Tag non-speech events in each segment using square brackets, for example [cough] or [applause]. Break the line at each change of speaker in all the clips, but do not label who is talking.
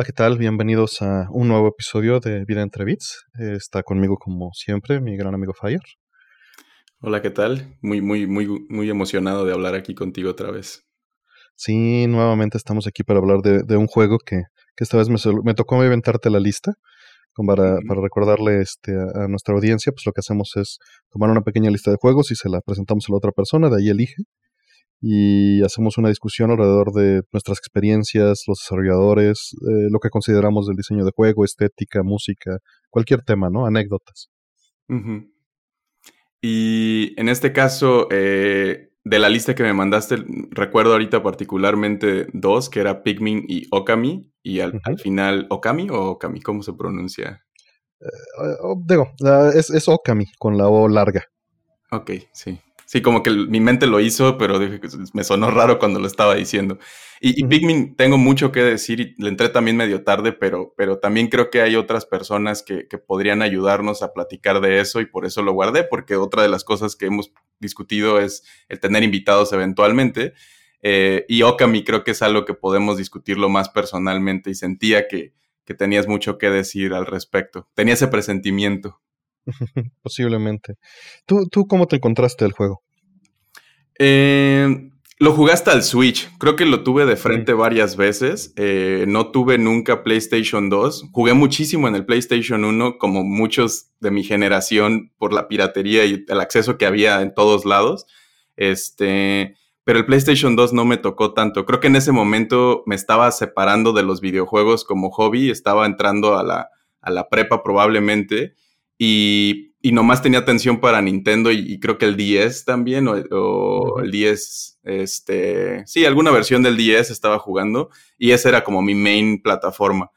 Hola, ¿qué tal? Bienvenidos a un nuevo episodio de Vida entre Bits. está conmigo, como siempre, mi gran amigo Fire.
Hola, ¿qué tal? Muy, muy, muy, muy emocionado de hablar aquí contigo otra vez.
Sí, nuevamente estamos aquí para hablar de, un juego que, esta vez me, tocó inventarte la lista. Para, para recordarle este, a, a, nuestra audiencia, pues lo que hacemos es tomar una pequeña lista de juegos y se la presentamos a la otra persona, de ahí elige y hacemos una discusión alrededor de nuestras experiencias, los desarrolladores, eh, lo que consideramos del diseño de juego, estética, música, cualquier tema, ¿no? Anécdotas.
Y en este caso, eh, de la lista que me mandaste, recuerdo ahorita particularmente dos, que era Pikmin y Okami, y al, final, ¿Okami o Okami? ¿Cómo se pronuncia?
Eh, oh, digo, es, es Okami, con la O larga.
Ok, sí. Sí, como que mi mente lo hizo, pero me sonó raro cuando lo estaba diciendo. Y, Pikmin, tengo mucho que decir y le entré también medio tarde, pero, pero también creo que hay otras personas que, podrían ayudarnos a platicar de eso y por eso lo guardé, porque otra de las cosas que hemos discutido es el tener invitados eventualmente. Eh, y Okami creo que es algo que podemos discutirlo más personalmente y sentía que, que tenías mucho que decir al respecto. Tenía ese presentimiento. [laughs]
Posiblemente. ¿Tú, ¿Tú cómo te encontraste el juego?
Eh, lo jugaste al Switch. Creo que lo tuve de frente varias veces. Eh, no tuve nunca PlayStation 2. Jugué muchísimo en el PlayStation 1, como muchos de mi generación, por la piratería y el acceso que había en todos lados. Este, pero el PlayStation 2 no me tocó tanto. Creo que en ese momento me estaba separando de los videojuegos como hobby. Estaba entrando a la, a la prepa probablemente. Y, y, nomás tenía atención para Nintendo y, creo que el 10 también, o, el 10, este, sí, alguna versión del 10 estaba jugando y esa era como mi main plataforma.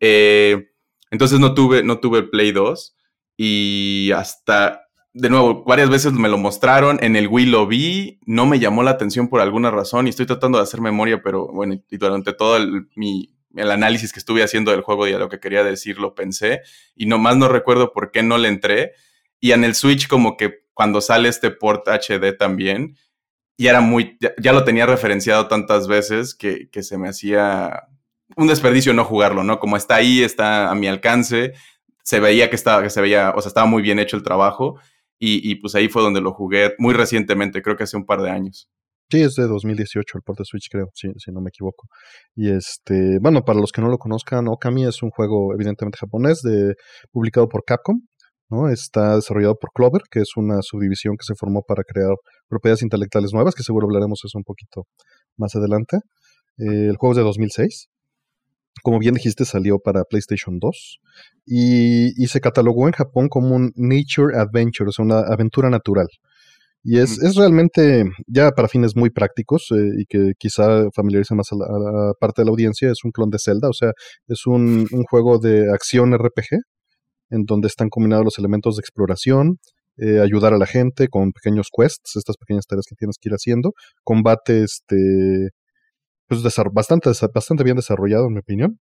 Eh, entonces no tuve, no tuve el Play 2 y hasta, de nuevo, varias veces me lo mostraron, en el Wii lo vi, no me llamó la atención por alguna razón y estoy tratando de hacer memoria, pero bueno, y durante todo mi, el análisis que estuve haciendo del juego y a lo que quería decir lo pensé y nomás no recuerdo por qué no le entré. Y en el Switch como que cuando sale este port HD también, ya era muy, ya, lo tenía referenciado tantas veces que, que, se me hacía un desperdicio no jugarlo, ¿no? Como está ahí, está a mi alcance, se veía que estaba, que se veía, o sea, estaba muy bien hecho el trabajo y, pues ahí fue donde lo jugué muy recientemente, creo que hace un par de años.
Sí, es de 2018 el port de Switch, creo, si, si no me equivoco. Y este, bueno, para los que no lo conozcan, Okami es un juego evidentemente japonés, de, publicado por Capcom, ¿no? Está desarrollado por Clover, que es una subdivisión que se formó para crear propiedades intelectuales nuevas, que seguro hablaremos eso un poquito más adelante. Eh, el juego es de 2006. Como bien dijiste, salió para PlayStation 2 y, y se catalogó en Japón como un Nature Adventure, o sea, una aventura natural. Y es, es realmente, ya para fines muy prácticos eh, y que quizá familiarice más a la, parte de la audiencia, es un clon de Zelda, o sea, es un, un, juego de acción RPG en donde están combinados los elementos de exploración, eh, ayudar a la gente con pequeños quests, estas pequeñas tareas que tienes que ir haciendo, combate este, pues bastante, bastante bien desarrollado en mi opinión.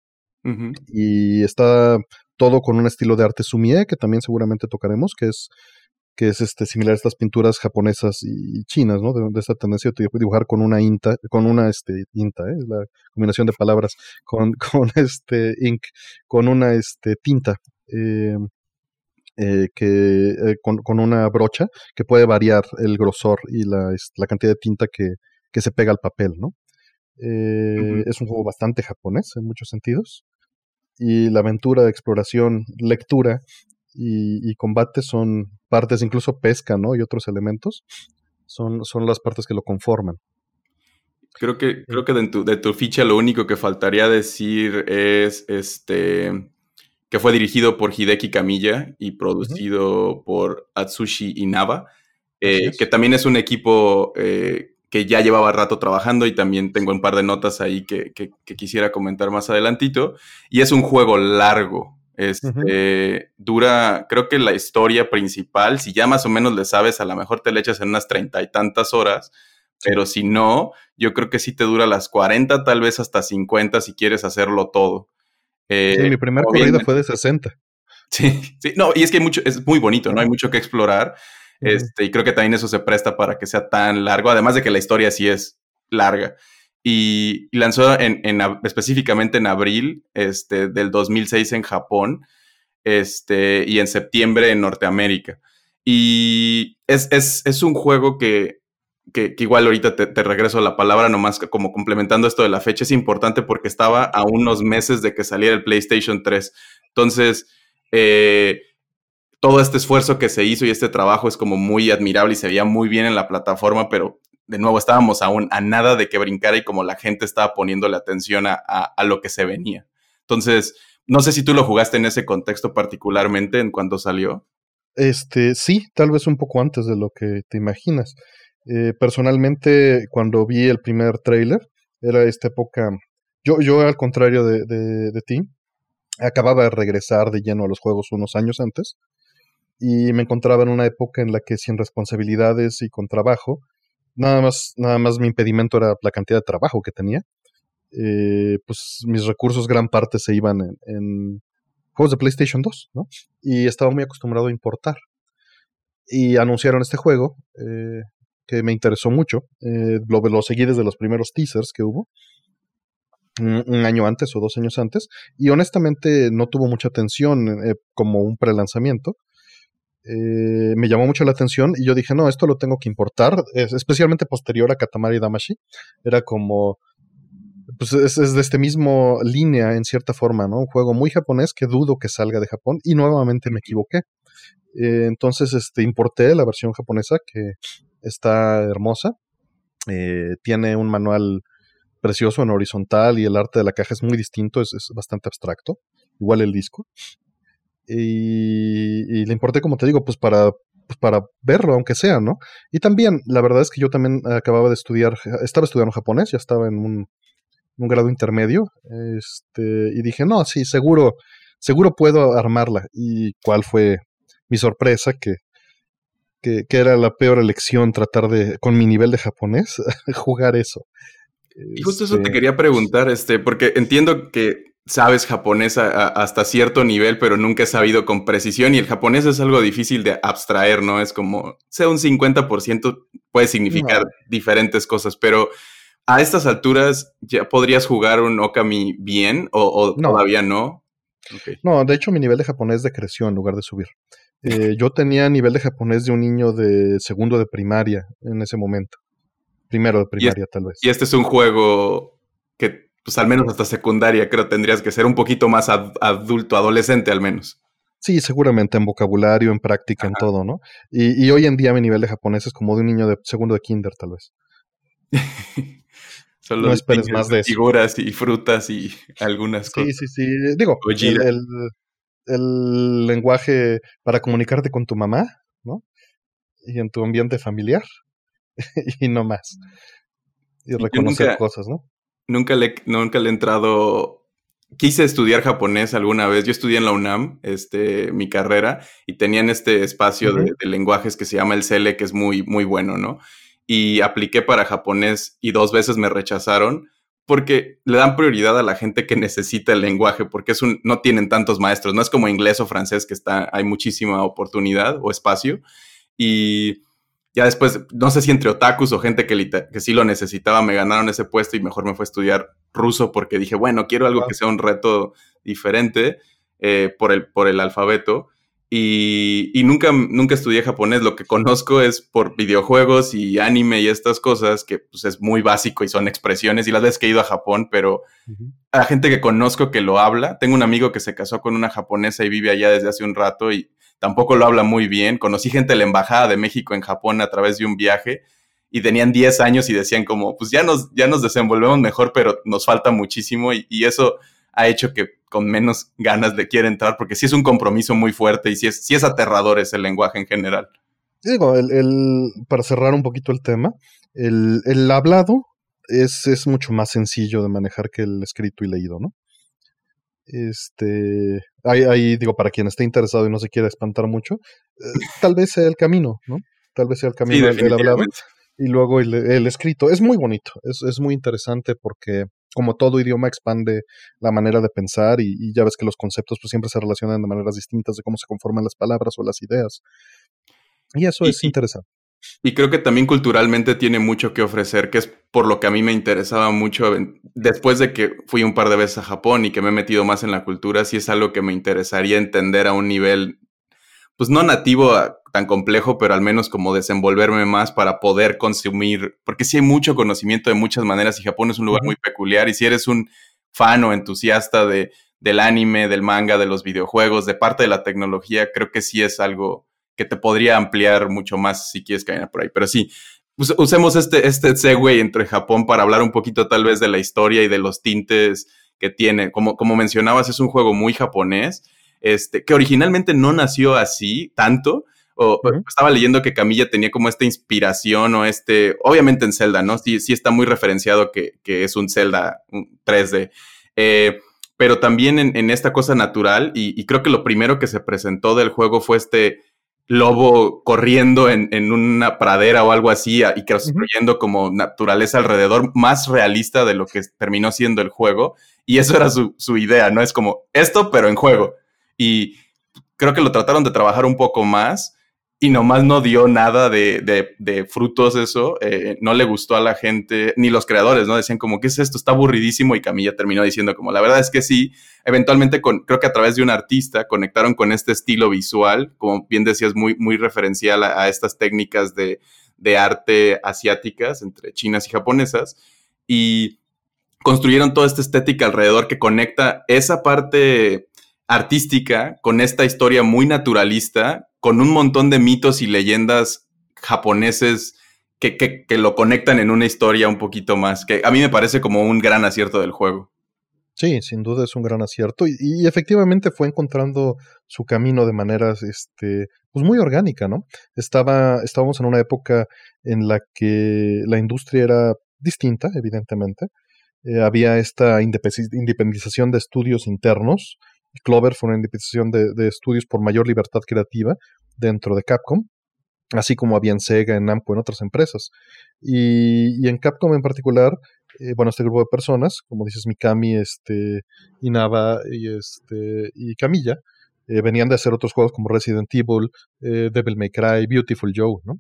Y está todo con un estilo de arte sumie que también seguramente tocaremos, que es que es este similar a estas pinturas japonesas y chinas, ¿no? De, esta tendencia de dibujar con una inta, con una este inta, ¿eh? la combinación de palabras, con, [laughs] con este ink, con una este tinta, em, eh, que eh, con, con, una brocha que puede variar el grosor y la, la cantidad de tinta que, que, se pega al papel, ¿no? Eh, es un juego bastante japonés en muchos sentidos. Y la aventura, exploración, lectura y, combate son partes, incluso pesca, ¿no? Y otros elementos, son, son las partes que lo conforman.
Creo que, creo que de tu, de tu ficha lo único que faltaría decir es este que fue dirigido por Hideki Kamiya y producido por Atsushi Inaba, eh, que también es un equipo eh, que ya llevaba rato trabajando y también tengo un par de notas ahí que, que, que, quisiera comentar más adelantito. Y es un juego largo, este, Dura, creo que la historia principal, si ya más o menos le sabes, a lo mejor te le echas en unas treinta y tantas horas, pero si no, yo creo que sí te dura las 40, tal vez hasta 50 si quieres hacerlo todo.
sí, mi primera corrida fue de 60. [laughs]
Sí, sí, no, y es que hay mucho, es muy bonito, ¿no? Hay mucho que explorar. Este, y creo que también eso se presta para que sea tan largo, además de que la historia sí es larga. Y, lanzó en, específicamente en abril este, del 2006 en Japón este, y en septiembre en Norteamérica. Y es, es, un juego que, que, igual ahorita te, regreso la palabra nomás como complementando esto de la fecha, es importante porque estaba a unos meses de que saliera el PlayStation 3. Entonces, eh, todo este esfuerzo que se hizo y este trabajo es como muy admirable y se veía muy bien en la plataforma, pero de nuevo estábamos aún a nada de que brincara y como la gente estaba poniéndole atención a, lo que se venía. Entonces, no sé si tú lo jugaste en ese contexto particularmente en cuando salió.
Este, sí, tal vez un poco antes de lo que te imaginas. Eh, personalmente, cuando vi el primer trailer, era esta época. Yo, yo al contrario de, de ti, acababa de regresar de lleno a los juegos unos años antes y me encontraba en una época en la que sin responsabilidades y con trabajo, nada más, nada más mi impedimento era la cantidad de trabajo que tenía. Eh, pues mis recursos gran parte se iban en, juegos de PlayStation 2, ¿no? Y estaba muy acostumbrado a importar. Y anunciaron este juego eh, que me interesó mucho. Eh, lo, lo, seguí desde los primeros teasers que hubo un, año antes o dos años antes, y honestamente no tuvo mucha atención eh, como un prelanzamiento. Eh, me llamó mucho la atención y yo dije, no, esto lo tengo que importar, especialmente posterior a Katamari Damashi. Era como, pues es, de este mismo línea en cierta forma, ¿no? Un juego muy japonés que dudo que salga de Japón y nuevamente me equivoqué. Eh, entonces, este, importé la versión japonesa que está hermosa. tiene un manual precioso en horizontal y el arte de la caja es muy distinto, es, bastante abstracto, igual el disco. Y, le importé, como te digo, pues para, pues para verlo, aunque sea, ¿no? Y también, la verdad es que yo también acababa de estudiar, estaba estudiando japonés, ya estaba en un, grado intermedio, este, y dije, no, sí, seguro, seguro puedo armarla. ¿Y cuál fue mi sorpresa? Que, que, que, era la peor elección tratar de, con mi nivel de japonés, [laughs] jugar eso.
Y justo eso te este quería preguntar, este, porque entiendo que sabes japonés hasta cierto nivel, pero nunca he sabido con precisión y el japonés es algo difícil de abstraer, ¿no? Es como, sea un 50% puede significar diferentes cosas, pero a estas alturas ya podrías jugar un Okami bien o, todavía no.
No, de hecho mi nivel de japonés decreció en lugar de subir. Eh, yo tenía nivel de japonés de un niño de segundo de primaria en ese momento. Primero de primaria, tal vez.
Y este es un juego pues al menos hasta secundaria, creo tendrías que ser un poquito más adulto, adolescente al menos.
Sí, seguramente en vocabulario, en práctica, en todo, ¿no? Y, hoy en día mi nivel de japonés es como de un niño de segundo de kinder, tal vez. [laughs]
Solo no esperes más de figuras y frutas y algunas cosas.
Sí, sí, sí. Digo, el, el, lenguaje para comunicarte con tu mamá, ¿no? Y en tu ambiente familiar. [laughs] y no más. Y reconocer cosas, ¿no?
Nunca le, nunca le he entrado. Quise estudiar japonés alguna vez. Yo estudié en la UNAM, este, mi carrera, y tenían este espacio de, lenguajes que se llama el CELE, que es muy, muy bueno, ¿no? Y apliqué para japonés y dos veces me rechazaron porque le dan prioridad a la gente que necesita el lenguaje, porque es un, no tienen tantos maestros. No es como inglés o francés, que está, hay muchísima oportunidad o espacio. Y ya después, no sé si entre otakus o gente que, que sí lo necesitaba, me ganaron ese puesto y mejor me fue a estudiar ruso porque dije, bueno, quiero algo que sea un reto diferente eh, por, el, por el alfabeto. Y, nunca, nunca estudié japonés, lo que conozco es por videojuegos y anime y estas cosas, que pues, es muy básico y son expresiones, y las veces que he ido a Japón, pero a la gente que conozco que lo habla, tengo un amigo que se casó con una japonesa y vive allá desde hace un rato y tampoco lo habla muy bien. Conocí gente de la Embajada de México en Japón a través de un viaje y tenían 10 años y decían como, pues ya nos, ya nos desenvolvemos mejor, pero nos falta muchísimo y, eso ha hecho que con menos ganas de quiera entrar, porque sí es un compromiso muy fuerte y sí es, sí es aterrador ese lenguaje en general.
Digo, el, para cerrar un poquito el tema, el, el hablado es, es, mucho más sencillo de manejar que el escrito y leído, ¿no? Este, ahí, digo, para quien esté interesado y no se quiera espantar mucho, eh, tal vez sea el camino, ¿no? Tal vez sea el camino del hablado. Y luego el, escrito. Es muy bonito, es, es, muy interesante porque como todo idioma expande la manera de pensar y, ya ves que los conceptos pues siempre se relacionan de maneras distintas de cómo se conforman las palabras o las ideas. Y eso es interesante.
Y creo que también culturalmente tiene mucho que ofrecer, que es por lo que a mí me interesaba mucho después de que fui un par de veces a Japón y que me he metido más en la cultura, sí es algo que me interesaría entender a un nivel, pues no nativo tan complejo, pero al menos como desenvolverme más para poder consumir, porque sí hay mucho conocimiento de muchas maneras y Japón es un lugar muy peculiar y si eres un fan o entusiasta de, del anime, del manga, de los videojuegos, de parte de la tecnología, creo que sí es algo que te podría ampliar mucho más si quieres caer por ahí. Pero sí, usemos este, este segue entre Japón para hablar un poquito tal vez de la historia y de los tintes que tiene. Como, como mencionabas, es un juego muy japonés, este, que originalmente no nació así tanto. O, Estaba leyendo que Camilla tenía como esta inspiración o este, obviamente en Zelda, ¿no? Sí, sí está muy referenciado que, es un Zelda 3D. Eh, pero también en, esta cosa natural, y, y, creo que lo primero que se presentó del juego fue este lobo corriendo en, en, una pradera o algo así y construyendo como naturaleza alrededor más realista de lo que terminó siendo el juego. Y eso era su, su idea, ¿no? Es como esto, pero en juego. Y creo que lo trataron de trabajar un poco más y nomás no dio nada de, frutos eso, eh, no le gustó a la gente, ni los creadores, ¿no? Decían como, ¿qué es esto? Está aburridísimo y Camilla terminó diciendo como, la verdad es que sí, eventualmente con, creo que a través de un artista conectaron con este estilo visual, como bien decías, muy, muy referencial a, estas técnicas de, de arte asiáticas entre chinas y japonesas, y construyeron toda esta estética alrededor que conecta esa parte artística con esta historia muy naturalista con un montón de mitos y leyendas japoneses que, que, lo conectan en una historia un poquito más, que a mí me parece como un gran acierto del juego.
Sí, sin duda es un gran acierto y, efectivamente fue encontrando su camino de maneras este, pues muy orgánica, ¿no? Estaba, estábamos en una época en la que la industria era distinta, evidentemente. Eh, había esta independización de estudios internos, Clover fue una independización de, estudios por mayor libertad creativa dentro de Capcom, así como había en Sega, en Namco, en otras empresas. Y, en Capcom en particular, eh, bueno, este grupo de personas, como dices, Mikami, este, Inaba y, este, y Camilla, eh, venían de hacer otros juegos como Resident Evil, eh, Devil May Cry, Beautiful Joe, ¿no?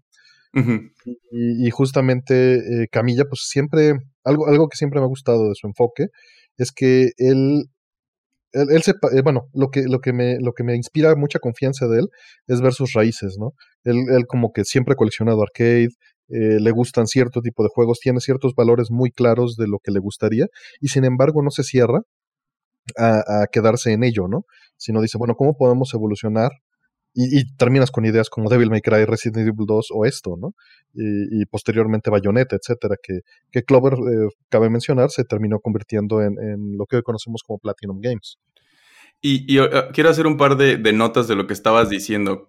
y, justamente Camilla, pues siempre, algo, algo que siempre me ha gustado de su enfoque, es que él él, se, eh, bueno, lo que, lo, que me, lo que me inspira mucha confianza de él es ver sus raíces, ¿no? Él, él como que siempre ha coleccionado arcade, eh, le gustan cierto tipo de juegos, tiene ciertos valores muy claros de lo que le gustaría y sin embargo no se cierra a, a quedarse en ello, ¿no? Sino dice, bueno, ¿cómo podemos evolucionar y, terminas con ideas como Devil May Cry, Resident Evil 2 o esto, ¿no? Y, posteriormente Bayonetta, etcétera, que, que Clover, eh, cabe mencionar, se terminó convirtiendo en, lo que hoy conocemos como Platinum Games.
Y, eh, quiero hacer un par de, notas de lo que estabas diciendo.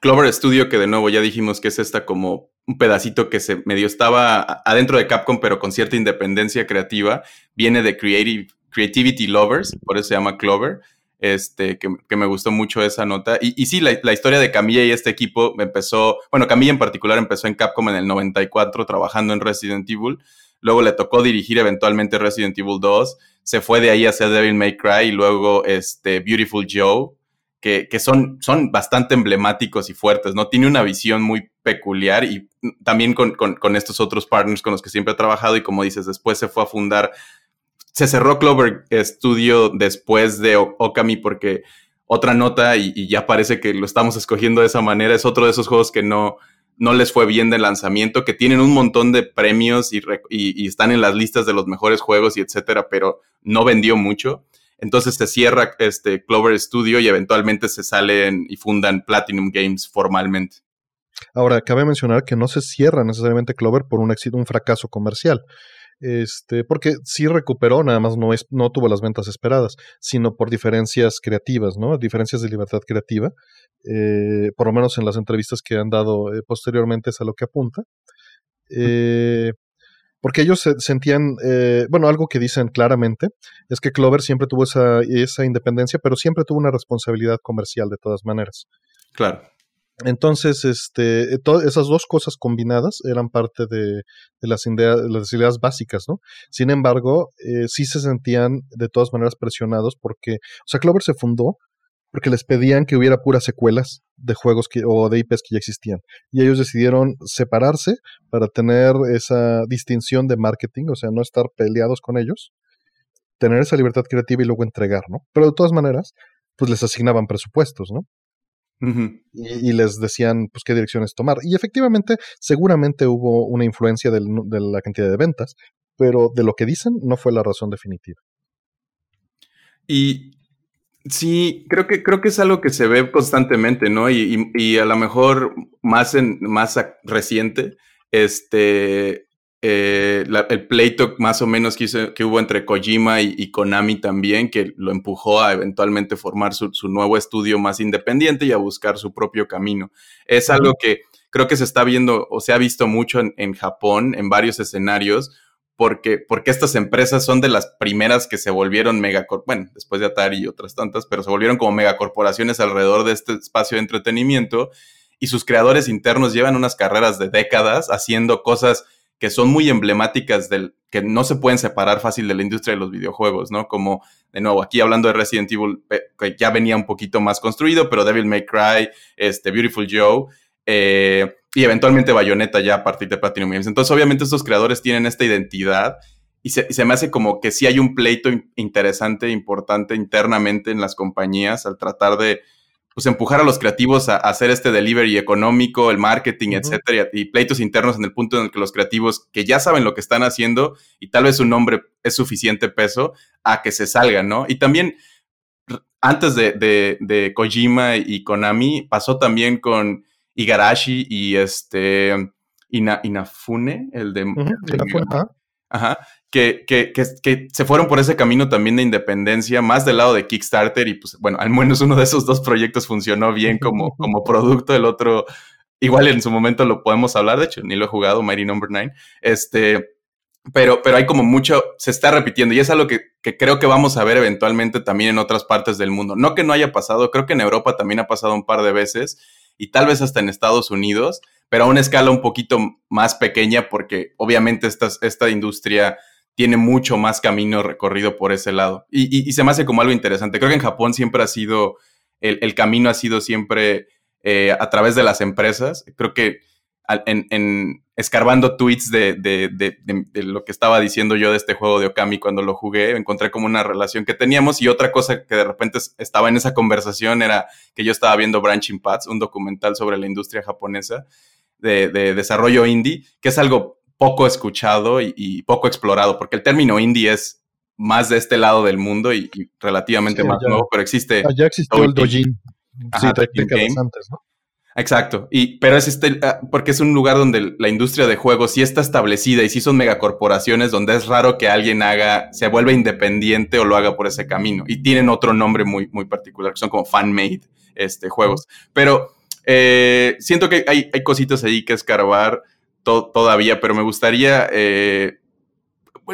Clover Studio, que de nuevo ya dijimos que es esta como un pedacito que se medio estaba adentro de Capcom, pero con cierta independencia creativa, viene de Creative, Creativity Lovers, por eso se llama Clover este, que, me gustó mucho esa nota. Y, sí, la, historia de Camilla y este equipo empezó, bueno, Camilla en particular empezó en Capcom en el 94 trabajando en Resident Evil. Luego le tocó dirigir eventualmente Resident Evil 2. Se fue de ahí hacia Devil May Cry y luego este, Beautiful Joe, que, que son, son bastante emblemáticos y fuertes, ¿no? Tiene una visión muy peculiar y también con, con, con estos otros partners con los que siempre ha trabajado y como dices, después se fue a fundar se cerró Clover Studio después de Okami porque otra nota y, ya parece que lo estamos escogiendo de esa manera. Es otro de esos juegos que no, no les fue bien de lanzamiento, que tienen un montón de premios y, y, están en las listas de los mejores juegos y etcétera, pero no vendió mucho. Entonces se cierra este Clover Studio y eventualmente se salen y fundan Platinum Games formalmente.
Ahora, cabe mencionar que no se cierra necesariamente Clover por un éxito, un fracaso comercial este, porque sí recuperó, nada más no, es, no tuvo las ventas esperadas, sino por diferencias creativas, ¿no? Diferencias de libertad creativa, eh, por lo menos en las entrevistas que han dado eh, posteriormente es a lo que apunta. Eh, porque ellos se sentían, bueno, algo que dicen claramente es que Clover siempre tuvo esa, esa independencia, pero siempre tuvo una responsabilidad comercial de todas maneras.
Claro.
Entonces, este, todas esas dos cosas combinadas eran parte de, las, ideas, las ideas básicas, ¿no? Sin embargo, eh, sí se sentían de todas maneras presionados porque, o sea, Clover se fundó porque les pedían que hubiera puras secuelas de juegos que, o de IPs que ya existían. Y ellos decidieron separarse para tener esa distinción de marketing, o sea, no estar peleados con ellos, tener esa libertad creativa y luego entregar, ¿no? Pero de todas maneras, pues les asignaban presupuestos, ¿no? Y, les decían pues qué direcciones tomar. Y efectivamente, seguramente hubo una influencia de la cantidad de ventas, pero de lo que dicen no fue la razón definitiva.
Y sí, creo que, creo que es algo que se ve constantemente, ¿no? Y, a lo mejor más, en, más reciente, este, eh, el pleito más o menos que, que hubo entre Kojima y, Konami también, que lo empujó a eventualmente formar su, nuevo estudio más independiente y a buscar su propio camino. Es algo que creo que se está viendo o se ha visto mucho en, Japón, en varios escenarios, porque, porque estas empresas son de las primeras que se volvieron megacorporaciones, bueno, después de Atari y otras tantas, pero se volvieron como megacorporaciones alrededor de este espacio de entretenimiento y sus creadores internos llevan unas carreras de décadas haciendo cosas que son muy emblemáticas del que no se pueden separar fácil de la industria de los videojuegos, ¿no? Como, de nuevo, aquí hablando de Resident Evil, que ya venía un poquito más construido, pero Devil May Cry, este, Beautiful Joe, eh, y eventualmente Bayonetta ya a partir de Platinum Games. Entonces, obviamente, estos creadores tienen esta identidad y se, y se, me hace como que sí hay un pleito interesante, importante internamente en las compañías al tratar de pues empujar a los creativos a, hacer este delivery económico, el marketing, etcétera, y, pleitos internos en el punto en el que los creativos que ya saben lo que están haciendo y tal vez su nombre es suficiente peso a que se salgan, ¿no? Y también antes de, de, Kojima y Konami pasó también con Igarashi y este Inafune, el de, Ajá que, que, que, se fueron por ese camino también de independencia, más del lado de Kickstarter, y pues bueno, al menos uno de esos dos proyectos funcionó bien como, [laughs] como producto, el otro, igual en su momento lo podemos hablar, de hecho, ni lo he jugado, Mighty Number no. 9, este, pero, pero hay como mucho, se está repitiendo, y es algo que, que creo que vamos a ver eventualmente también en otras partes del mundo. No que no haya pasado, creo que en Europa también ha pasado un par de veces, y tal vez hasta en Estados Unidos, pero a una escala un poquito más pequeña, porque obviamente esta, esta industria tiene mucho más camino recorrido por ese lado. Y, se me hace como algo interesante. Creo que en Japón siempre ha sido, el, camino ha sido siempre eh, a través de las empresas. Creo que en, escarbando tweets de, lo que estaba diciendo yo de este juego de Okami cuando lo jugué, encontré como una relación que teníamos y otra cosa que de repente estaba en esa conversación era que yo estaba viendo Branching Paths, un documental sobre la industria japonesa de, desarrollo indie, que es algo poco escuchado y, poco explorado, porque el término indie es más de este lado del mundo y, relativamente más nuevo, pero existe.
Ya existió el Dojin. sí, antes, ¿no?
Exacto, y, pero es este, ah, porque es un lugar donde la industria de juegos sí está establecida y sí son megacorporaciones donde es raro que alguien haga, se vuelva independiente o lo haga por ese camino. Y tienen otro nombre muy, muy particular, que son como fan-made este, juegos. Pero eh, siento que hay, hay cositas ahí que escarbar todavía, pero me gustaría, eh,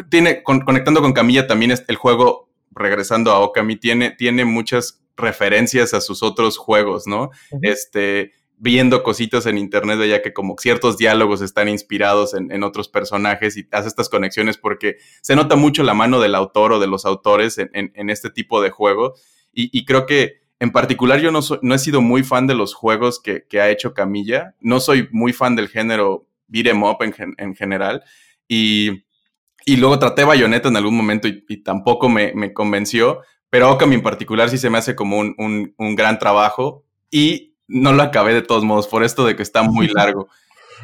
tiene, conectando con Camilla también el juego, regresando a Okami, tiene, tiene muchas referencias a sus otros juegos, ¿no? Este, viendo cositas en internet ya que como ciertos diálogos están inspirados en, otros personajes y hace estas conexiones porque se nota mucho la mano del autor o de los autores en, este tipo de juego. Y, creo que en particular yo no, no he sido muy fan de los juegos que, que, ha hecho Camilla, no soy muy fan del género beat em up en, general. Y, luego traté Bayonetta en algún momento y, tampoco me, convenció, pero Okami en particular sí se me hace como un, gran trabajo y no lo acabé de todos modos por esto de que está muy [laughs] largo.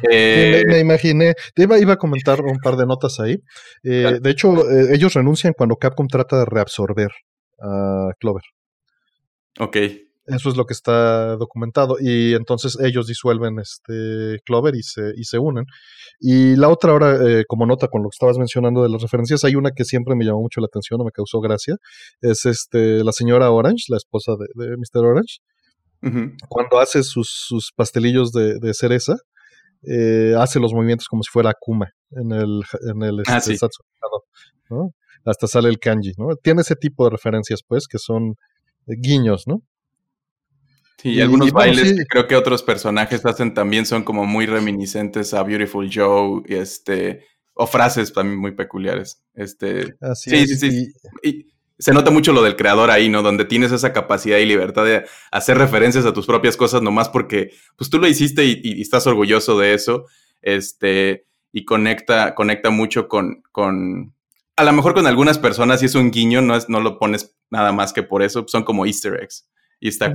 me, eh, imaginé, te iba, iba, a comentar un par de notas ahí. Eh, de hecho, eh, ellos renuncian cuando Capcom trata de reabsorber a Clover.
Ok.
Eso es lo que está documentado. Y entonces ellos disuelven este Clover y se, y se unen. Y la otra ahora, eh, como nota con lo que estabas mencionando de las referencias, hay una que siempre me llamó mucho la atención o me causó gracia. Es este la señora Orange, la esposa de, Mr. Orange. Cuando hace sus, pastelillos de, cereza, eh, hace los movimientos como si fuera Akuma en el, en el
ah, este,
Hasta sale el kanji, ¿no? Tiene ese tipo de referencias, pues, que son guiños, ¿no?
Sí, y, algunos bailes que creo que otros personajes hacen también son como muy reminiscentes a Beautiful Joe y este o frases también muy peculiares. Este, sí, sí, sí, Y se nota mucho lo del creador ahí, ¿no? Donde tienes esa capacidad y libertad de hacer referencias a tus propias cosas nomás porque pues tú lo hiciste y, estás orgulloso de eso. Este, y conecta, conecta mucho con, con, a lo mejor con algunas personas, y es un guiño, no, es, no lo pones nada más que por eso, son como easter eggs. Y está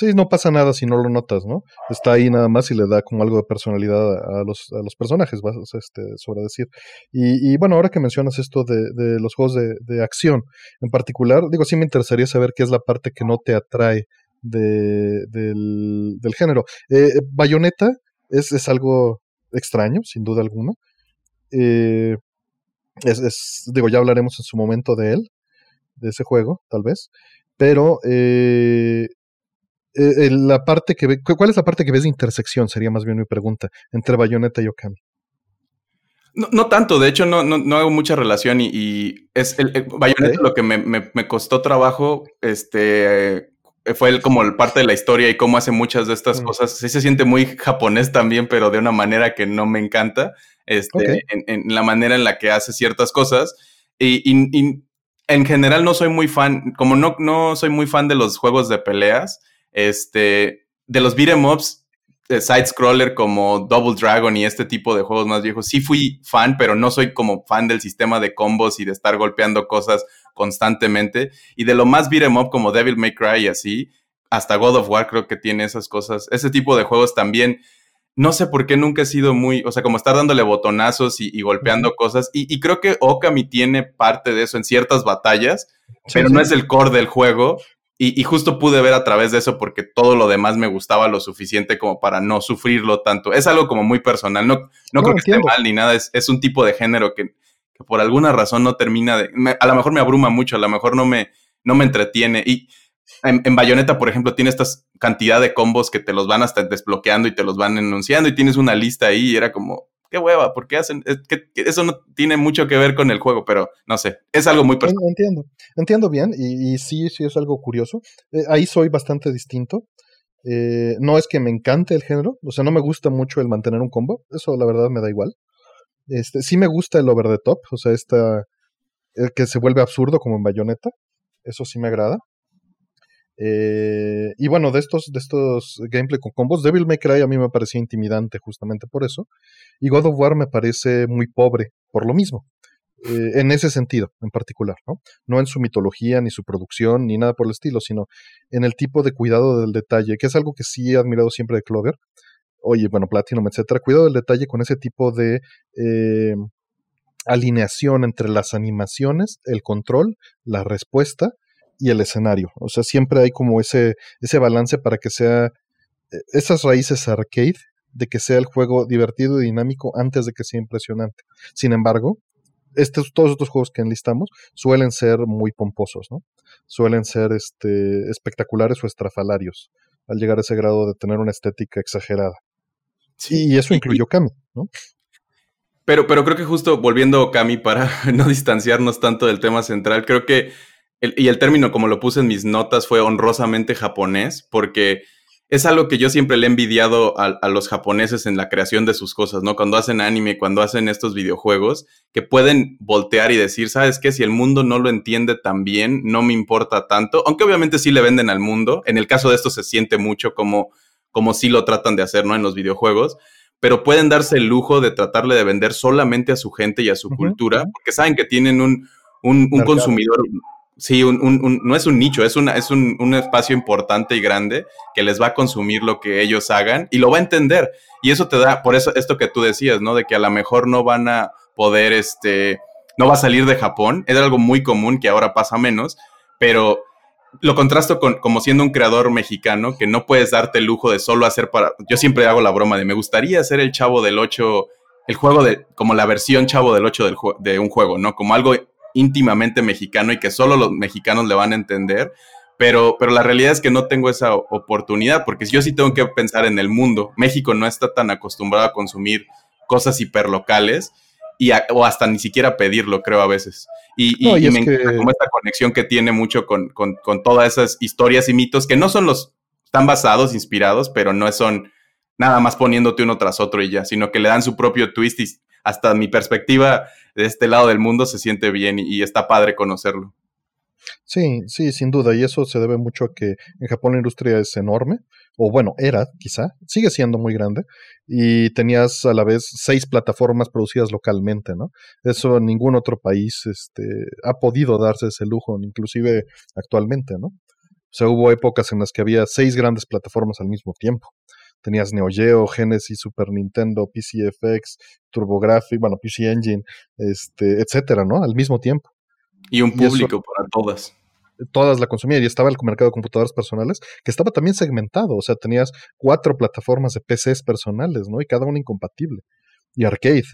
Sí, no pasa nada si no lo notas, ¿no? Está ahí nada más y le da como algo de personalidad a los, a los personajes, vas este, sobre decir. Y, bueno, ahora que mencionas esto de, de los juegos de, de, acción en particular, digo, sí me interesaría saber qué es la parte que no te atrae de, del, del género. Eh, Bayonetta es, es algo extraño, sin duda alguna. Eh, es, es, digo, ya hablaremos en su momento de él, de ese juego, tal vez. Pero eh, eh, la parte que ¿cuál es la parte que ves de intersección? Sería más bien mi pregunta, entre Bayonetta y Okami.
No, no tanto, de hecho no, no, hago mucha relación y, es el, Bayonetta lo que me, me, costó trabajo, este, fue el, como parte de la historia y cómo hace muchas de estas mm. cosas. Sí se siente muy japonés también, pero de una manera que no me encanta, este, en, la manera en la que hace ciertas cosas. Y, y, en general no soy muy fan, como no, no soy muy fan de los juegos de peleas, este, de los beat'em ups, side scroller como Double Dragon y este tipo de juegos más viejos, sí fui fan, pero no soy como fan del sistema de combos y de estar golpeando cosas constantemente. Y de lo más beat'em up como Devil May Cry y así, hasta God of War creo que tiene esas cosas. Ese tipo de juegos también. No sé por qué nunca he sido muy, o sea, como estar dándole botonazos y, golpeando cosas. Y, creo que Okami tiene parte de eso en ciertas batallas, pero no es el core del juego. Y, justo pude ver a través de eso porque todo lo demás me gustaba lo suficiente como para no sufrirlo tanto. Es algo como muy personal, no, no, creo que esté mal ni nada, es, un tipo de género que, por alguna razón no termina de... a lo mejor me abruma mucho, a lo mejor no me, no me entretiene. Y en, en Bayonetta, por ejemplo, tiene esta cantidad de combos que te los van hasta desbloqueando y te los van enunciando y tienes una lista ahí y era como, qué hueva, porque hacen, que, eso no tiene mucho que ver con el juego, pero no sé, es algo muy personal.
Entiendo, entiendo bien y, sí, sí es algo curioso. Eh, ahí soy bastante distinto. Eh, no es que me encante el género, o sea, no me gusta mucho el mantener un combo, eso la verdad me da igual. Este, sí me gusta el over the top, o sea, esta, que se vuelve absurdo como en Bayonetta, eso sí me agrada. Eh, y bueno, de estos, de estos gameplay con combos, Devil May Cry a mí me parecía intimidante justamente por eso. Y God of War me parece muy pobre por lo mismo. Eh, en ese sentido en particular, ¿no? No en su mitología, ni su producción, ni nada por el estilo, sino en el tipo de cuidado del detalle, que es algo que sí he admirado siempre de Clover. Oye, bueno, Platinum, etcétera. Cuidado del detalle con ese tipo de eh, alineación entre las animaciones, el control, la respuesta y el escenario. O sea, siempre hay como ese, ese balance para que sea e, esas raíces arcade de que sea el juego divertido y dinámico antes de que sea impresionante. Sin embargo, estos, todos estos juegos que enlistamos suelen ser muy pomposos, ¿no? Suelen ser este, espectaculares o estrafalarios al llegar a ese grado de tener una estética exagerada. Sí, y eso incluyó Kami, ¿no?
Pero, pero creo que justo volviendo a Kami para [laughs] no distanciarnos tanto del tema central, creo que y el término, como lo puse en mis notas, fue honrosamente japonés, porque es algo que yo siempre le he envidiado a, los japoneses en la creación de sus cosas, ¿no? Cuando hacen anime, cuando hacen estos videojuegos, que pueden voltear y decir, ¿sabes qué? Si el mundo no lo entiende tan bien, no me importa tanto, aunque obviamente sí le venden al mundo. En el caso de esto se siente mucho como, como sí lo tratan de hacer, ¿no? En los videojuegos pero pueden darse el lujo de tratarle de vender solamente a su gente y a su cultura, porque saben que tienen un, un, un consumidor Sí, un, no es un nicho, es, una, es un, espacio importante y grande que les va a consumir lo que ellos hagan y lo va a entender. Y eso te da, por eso esto que tú decías, ¿no? De que a lo mejor no van a poder, este, no va a salir de Japón. Es algo muy común que ahora pasa menos, pero lo contrasto con como siendo un creador mexicano que no puedes darte el lujo de solo hacer para. Yo siempre hago la broma de me gustaría hacer el chavo del 8, el juego de, como la versión chavo del 8 del, de un juego, ¿no? Como algo íntimamente mexicano y que solo los mexicanos le van a entender, pero, pero la realidad es que no tengo esa oportunidad, porque yo sí tengo que pensar en el mundo. México no está tan acostumbrado a consumir cosas hiperlocales y o hasta ni siquiera pedirlo, creo, a veces. Y, y, me encanta como esta conexión que tiene mucho con, con, con, todas esas historias y mitos que no son los están basados, inspirados, pero no son nada más poniéndote uno tras otro y ya, sino que le dan su propio twist y hasta mi perspectiva de este lado del mundo se siente bien y, está padre conocerlo.
Sí, sí, sin duda, y eso se debe mucho a que en Japón la industria es enorme, o bueno, era quizá, sigue siendo muy grande, y tenías a la vez seis plataformas producidas localmente, ¿no? Eso ningún otro país este, ha podido darse ese lujo, inclusive actualmente, ¿no? O sea, hubo épocas en las que había seis grandes plataformas al mismo tiempo. Tenías Neo Geo, Genesis, Super Nintendo, PCFX, TurboGrafx, bueno, PC Engine, este, etcétera, ¿no? Al mismo tiempo.
Y un público para todas.
Todas la consumían y estaba el mercado de computadoras personales, que estaba también segmentado. O sea, tenías cuatro plataformas de PCs personales, ¿no? Y cada una incompatible. Y arcade.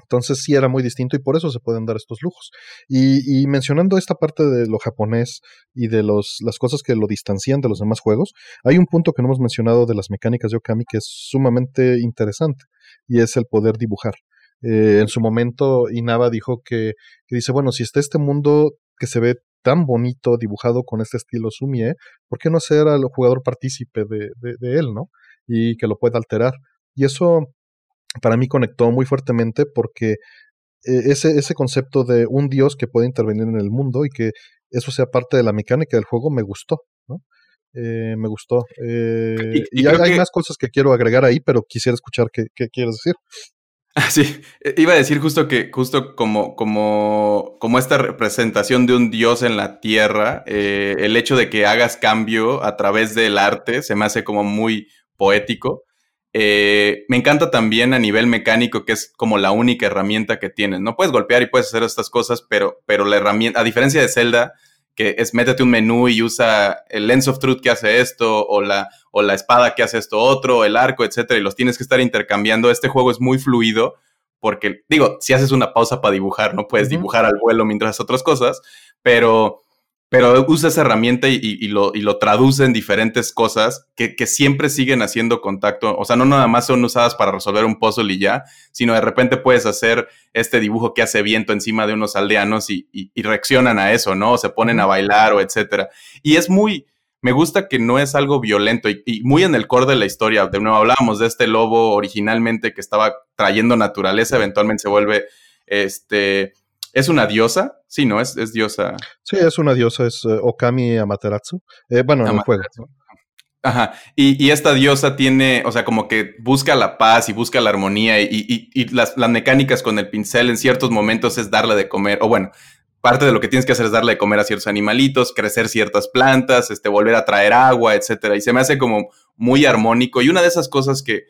Entonces sí era muy distinto y por eso se pueden dar estos lujos. Y, mencionando esta parte de lo japonés y de los, las cosas que lo distancian de los demás juegos, hay un punto que no hemos mencionado de las mecánicas de Okami que es sumamente interesante y es el poder dibujar. Eh, en su momento Inaba dijo que, dice, bueno, si está este mundo que se ve tan bonito dibujado con este estilo Sumie, ¿por qué no hacer al jugador partícipe de, de él, ¿no? Y que lo pueda alterar. Y eso para mí conectó muy fuertemente porque eh, ese, ese concepto de un dios que puede intervenir en el mundo y que eso sea parte de la mecánica del juego me gustó, ¿no? Eh, me gustó. Eh, y, hay, más cosas que quiero agregar ahí, pero quisiera escuchar qué, quieres decir.
Ah, sí, iba a decir justo que, justo como, como, como esta representación de un dios en la tierra, el hecho de que hagas cambio a través del arte se me hace como muy poético. Eh, me encanta también a nivel mecánico, que es como la única herramienta que tienes. No puedes golpear y puedes hacer estas cosas, pero, pero la herramienta, a diferencia de Zelda, que es métete un menú y usa el Lens of Truth que hace esto, o la, o la espada que hace esto otro, el arco, etcétera, y los tienes que estar intercambiando. Este juego es muy fluido, porque, digo, si haces una pausa para dibujar, no puedes dibujar al vuelo mientras otras cosas, pero pero usa esa herramienta y, lo, y lo, traduce en diferentes cosas que, siempre siguen haciendo contacto. O sea, no nada más son usadas para resolver un puzzle y ya, sino de repente puedes hacer este dibujo que hace viento encima de unos aldeanos y, reaccionan a eso, ¿no? O se ponen a bailar o etcétera. Y es muy, me gusta que no es algo violento y, muy en el core de la historia. De nuevo, hablábamos de este lobo originalmente que estaba trayendo naturaleza, eventualmente se vuelve este ¿Es una diosa? Sí, ¿no? Es, es diosa.
Sí, es una diosa, es eh, Okami Amaterasu. Eh, bueno, en el juego.
Ajá. Y, y, esta diosa tiene, o sea, como que busca la paz y busca la armonía y, y, y las, las, mecánicas con el pincel en ciertos momentos es darle de comer, o bueno, parte de lo que tienes que hacer es darle de comer a ciertos animalitos, crecer ciertas plantas, este, volver a traer agua, etcétera. Y se me hace como muy armónico. Y una de esas cosas que,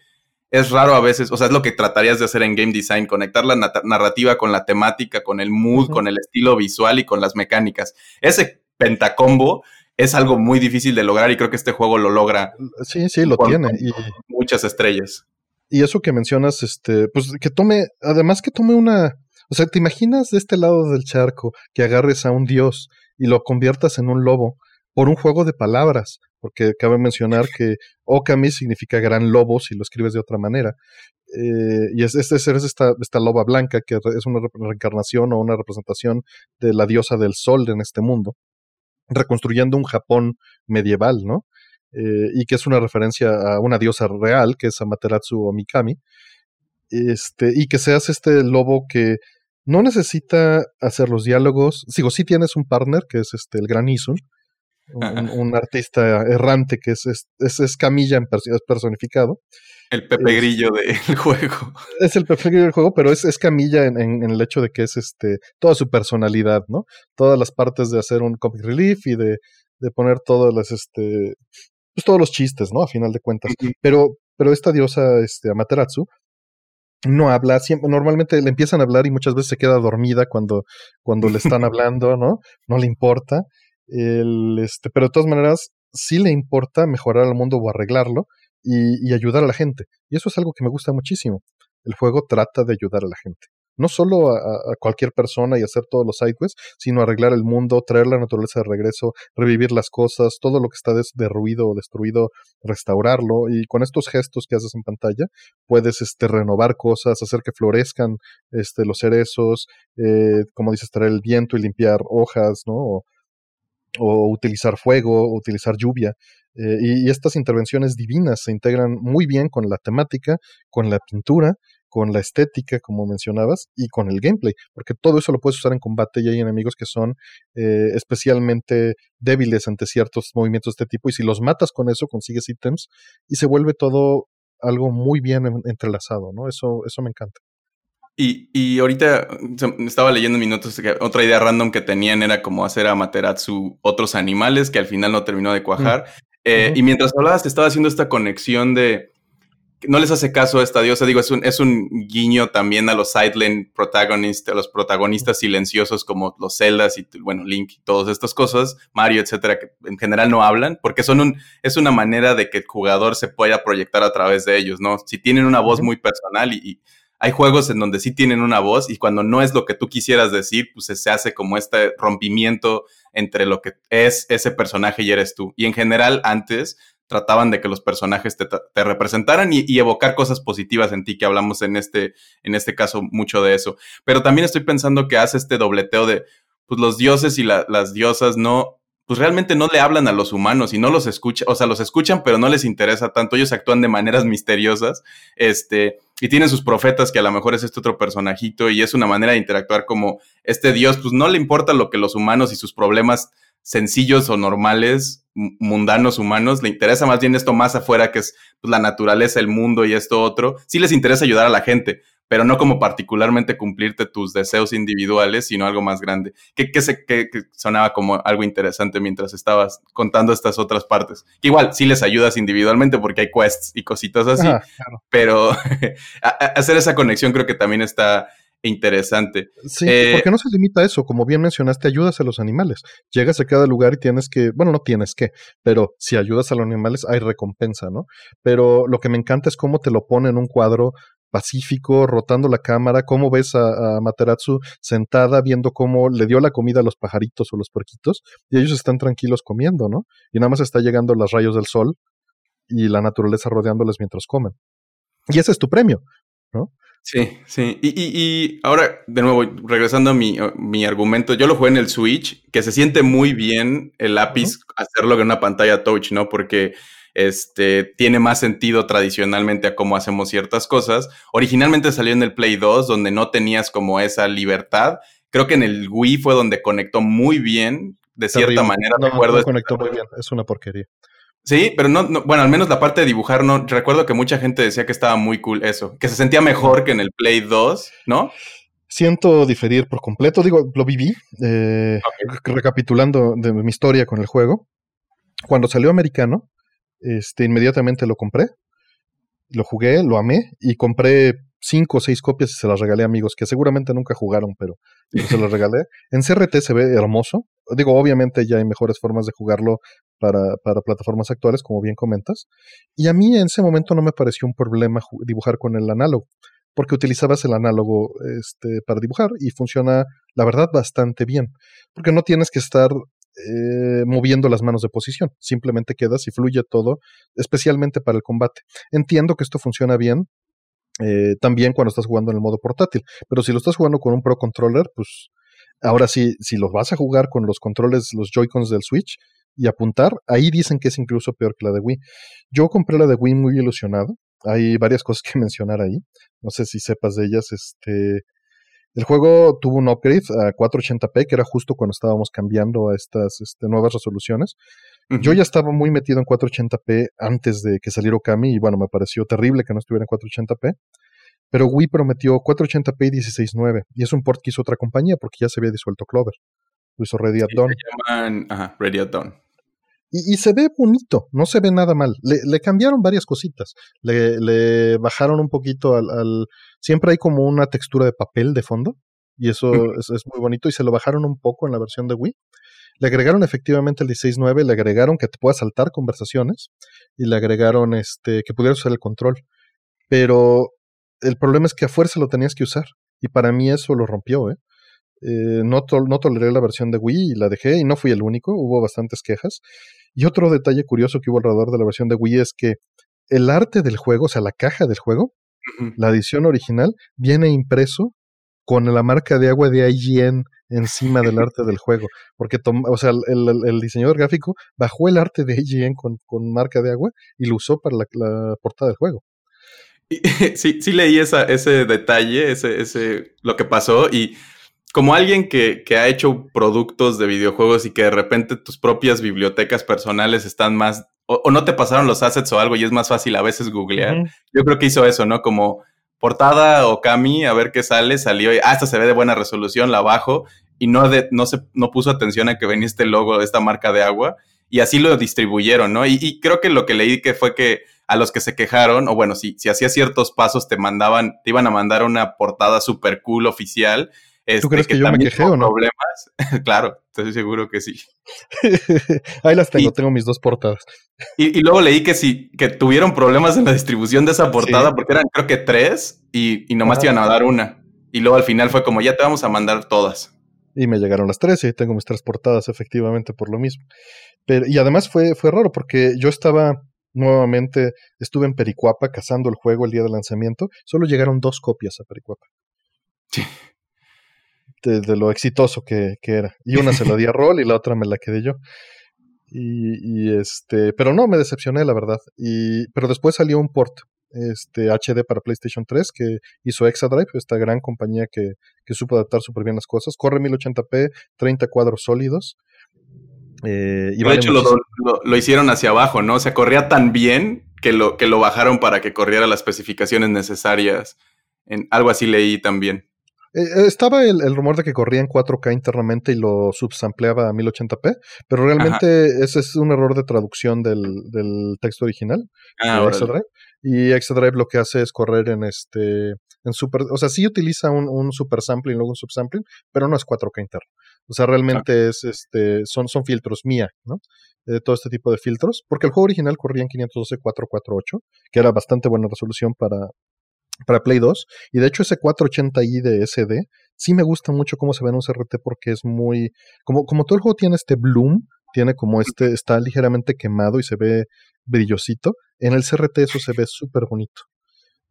es raro a veces, o sea, es lo que tratarías de hacer en game design, conectar la narrativa con la temática, con el mood, con el estilo visual y con las mecánicas. Ese pentacombo es algo muy difícil de lograr y creo que este juego lo logra.
Sí, sí, lo tiene. Y,
muchas estrellas.
Y eso que mencionas, este, pues que tome, además que tome una, o sea, ¿te imaginas de este lado del charco que agarres a un dios y lo conviertas en un lobo por un juego de palabras? Porque cabe mencionar que Okami significa gran lobo si lo escribes de otra manera. Eh, y es, es, esta, esta loba blanca que es una reencarnación o una representación de la diosa del sol en este mundo, reconstruyendo un Japón medieval, ¿no? Eh, y que es una referencia a una diosa real, que es Amaterasu o Mikami, este, y que seas este lobo que no necesita hacer los diálogos, sigo, sí tienes un partner, que es este, el gran Isun, un, artista errante que es, es, es Camilla personificado.
El Pepe Grillo del [laughs] juego.
Es el Pepe Grillo del juego, pero es, es Camilla en, en, el hecho de que es este toda su personalidad, ¿no? Todas las partes de hacer un comic relief y de, de poner todas las, este, pues todos los chistes, ¿no? A final de cuentas. Pero, pero esta diosa, este, Amaterasu, no habla, siempre, normalmente le empiezan a hablar y muchas veces se queda dormida cuando, cuando le están [laughs] hablando, ¿no? No le importa. El, este, pero de todas maneras, sí le importa mejorar al mundo o arreglarlo y, ayudar a la gente. Y eso es algo que me gusta muchísimo. El juego trata de ayudar a la gente. No solo a, cualquier persona y hacer todos los sidequests, sino arreglar el mundo, traer la naturaleza de regreso, revivir las cosas, todo lo que está derruido o destruido, restaurarlo. Y con estos gestos que haces en pantalla, puedes este, renovar cosas, hacer que florezcan este, los cerezos, eh, como dices, traer el viento y limpiar hojas, ¿no? o utilizar fuego, o utilizar lluvia. Eh, y, y, estas intervenciones divinas se integran muy bien con la temática, con la pintura, con la estética, como mencionabas, y con el gameplay, porque todo eso lo puedes usar en combate y hay enemigos que son eh, especialmente débiles ante ciertos movimientos de este tipo, y si los matas con eso, consigues ítems y se vuelve todo algo muy bien entrelazado, ¿no? Eso, eso me encanta.
Y, y ahorita estaba leyendo minutos que otra idea random que tenían era como hacer a Materatsu otros animales que al final no terminó de cuajar. Eh, y mientras hablabas, te estaba haciendo esta conexión de no les hace caso a esta diosa. Digo, es un, es un guiño también a los sideline protagonistas, a los protagonistas silenciosos como los Zeldas y, bueno, Link y todas estas cosas, Mario, etcétera, que en general no hablan, porque son un, es una manera de que el jugador se pueda proyectar a través de ellos, ¿no? Si tienen una voz muy personal y, hay juegos en donde sí tienen una voz y cuando no es lo que tú quisieras decir, pues se hace como este rompimiento entre lo que es ese personaje y eres tú. Y en general, antes trataban de que los personajes te, representaran y, evocar cosas positivas en ti, que hablamos en este, en este caso mucho de eso. Pero también estoy pensando que hace este dobleteo de, pues los dioses y las diosas no, pues realmente no le hablan a los humanos y no los escuchan, o sea, los escuchan, pero no les interesa tanto, ellos actúan de maneras misteriosas, este, y tienen sus profetas que a lo mejor es este otro personajito y es una manera de interactuar como este dios, pues no le importa lo que los humanos y sus problemas sencillos o normales, mundanos humanos, le interesa más bien esto más afuera, que es pues, la naturaleza, el mundo y esto otro. Sí les interesa ayudar a la gente, pero no como particularmente cumplirte tus deseos individuales, sino algo más grande. Que, que, se, que, sonaba como algo interesante mientras estabas contando estas otras partes. igual, sí les ayudas individualmente porque hay quests y cositas así, pero [laughs] hacer esa conexión creo que también está interesante.
Sí, eh, porque no se limita a eso. Como bien mencionaste, ayudas a los animales. Llegas a cada lugar y tienes que, bueno, no tienes que, pero si ayudas a los animales hay recompensa, ¿no? Pero lo que me encanta es cómo te lo pone en un cuadro pacífico, rotando la cámara, cómo ves a, a, Materatsu sentada viendo cómo le dio la comida a los pajaritos o los puerquitos y ellos están tranquilos comiendo, ¿no? Y nada más está llegando los rayos del sol y la naturaleza rodeándoles mientras comen. Y ese es tu premio, ¿no?
Sí, sí. Y, y, ahora, de nuevo, regresando a mi, mi, argumento, yo lo jugué en el Switch, que se siente muy bien el lápiz hacerlo en una pantalla touch, ¿no? Porque este, tiene más sentido tradicionalmente a cómo hacemos ciertas cosas. Originalmente salió en el Play 2, donde no tenías como esa libertad. Creo que en el Wii fue donde conectó muy bien, de cierta manera.
No, no conectó muy bien, es una porquería.
Sí, pero no, bueno, al menos la parte de dibujar, no, recuerdo que mucha gente decía que estaba muy cool eso, que se sentía mejor que en el Play 2, ¿no?
Siento diferir por completo, digo, lo viví, eh, recapitulando de mi historia con el juego. Cuando salió americano, este, inmediatamente lo compré, lo jugué, lo amé y compré cinco o seis copias y se las regalé a amigos que seguramente nunca jugaron, pero, se las regalé. En CRT se ve hermoso. Digo, obviamente ya hay mejores formas de jugarlo para, para, plataformas actuales, como bien comentas. Y a mí en ese momento no me pareció un problema dibujar con el análogo, porque utilizabas el análogo este, para dibujar y funciona, la verdad, bastante bien, porque no tienes que estar eh, moviendo las manos de posición, simplemente quedas y fluye todo, especialmente para el combate. Entiendo que esto funciona bien eh, también cuando estás jugando en el modo portátil. Pero si lo estás jugando con un Pro Controller, pues ahora sí, si lo vas a jugar con los controles, los Joy-Cons del Switch y apuntar, ahí dicen que es incluso peor que la de Wii. Yo compré la de Wii muy ilusionado. Hay varias [laughs] cosas que mencionar ahí. No sé si sepas de ellas. Este, el juego tuvo un upgrade a 480p, que era justo cuando estábamos cambiando a estas este, nuevas resoluciones. Yo ya estaba muy metido en 480p antes de que saliera Okami y bueno, me pareció terrible que no estuviera en 480p. Pero Wii prometió 480p y 16.9 y es un port que hizo otra compañía porque ya se había disuelto Clover. Lo hizo Ready at Dawn.
ajá, Ready at Dawn.
Y, se ve bonito, no se ve nada mal. Le, cambiaron varias cositas. Le, bajaron un poquito al, Siempre hay como una textura de papel de fondo y eso es, es, muy bonito y se lo bajaron un poco en la versión de Wii. Le agregaron efectivamente el 16.9, le agregaron que te pueda saltar conversaciones y le agregaron este que pudieras usar el control. Pero el problema es que a fuerza lo tenías que usar y para mí eso lo rompió, ¿eh? Eh no, no toleré la versión de Wii y la dejé y no fui el único, hubo bastantes quejas. Y otro detalle curioso que hubo alrededor de la versión de Wii es que el arte del juego, o sea, la caja del juego, la edición original, viene impreso con la marca de agua de IGN encima del arte del juego. Porque, o sea, el, diseñador gráfico bajó el arte de IGN con, marca de agua y lo usó para la, portada del juego. [laughs]
Sí, sí leí esa, ese detalle, ese, ese, lo que pasó y como alguien que, ha hecho productos de videojuegos y que de repente tus propias bibliotecas personales están más, o, no te pasaron los assets o algo y es más fácil a veces googlear, yo creo que hizo eso, ¿no? Como portada o Cami, a ver qué sale, salió y, ah, esta se ve de buena resolución, la bajo y no, de, no, se, no puso atención a que venía este logo de esta marca de agua y así lo distribuyeron, ¿no? Y, creo que lo que leí que fue que a los que se quejaron, o bueno, si, si hacías ciertos pasos te mandaban, te iban a mandar una portada super cool oficial
¿Tú crees este, que, yo me quejé o no?
Problemas. [laughs] claro, estoy seguro que sí. [laughs]
Ahí las tengo, tengo mis dos portadas.
Y, luego leí que sí, que tuvieron problemas en la distribución de esa portada porque eran creo que tres y, nomás te iban a dar una. Y luego al final fue como, ya te vamos a mandar todas.
Y me llegaron las tres y tengo mis tres portadas efectivamente por lo mismo. Pero, y además fue, fue raro porque yo estaba nuevamente, estuve en Pericuapa cazando el juego el día del lanzamiento. Solo llegaron dos copias a Pericuapa. Sí de, lo exitoso que, era. Y una se la di a Roll y la otra me la quedé yo. Y, este, pero no, me decepcioné, la verdad. Y, pero después salió un port este, HD para PlayStation 3 que hizo Exadrive, esta gran compañía que, que supo adaptar súper bien las cosas. Corre 1080p, 30 cuadros sólidos.
Eh, y de hecho lo, lo, hicieron hacia abajo, ¿no? O sea, corría tan bien que lo, que lo bajaron para que corriera las especificaciones necesarias. En, algo así leí también.
Eh, eh, estaba el, rumor de que corría en 4K internamente y lo subsampleaba a 1080p, pero realmente ese es un error de traducción del, texto original ah, de. Y Exadrive lo que hace es correr en este en super, o sea, sí utiliza un, un super sampling y luego un subsampling, pero no es 4K interno. O sea, realmente es este son son filtros mía, ¿no? De todo este tipo de filtros, porque el juego original corría en 512 448, que era bastante buena resolución para para Play 2. Y de hecho ese 480i de SD sí me gusta mucho cómo se ve en un CRT porque es muy... Como, como todo el juego tiene este bloom, tiene como este, está ligeramente quemado y se ve brillosito. En el CRT eso se ve súper bonito.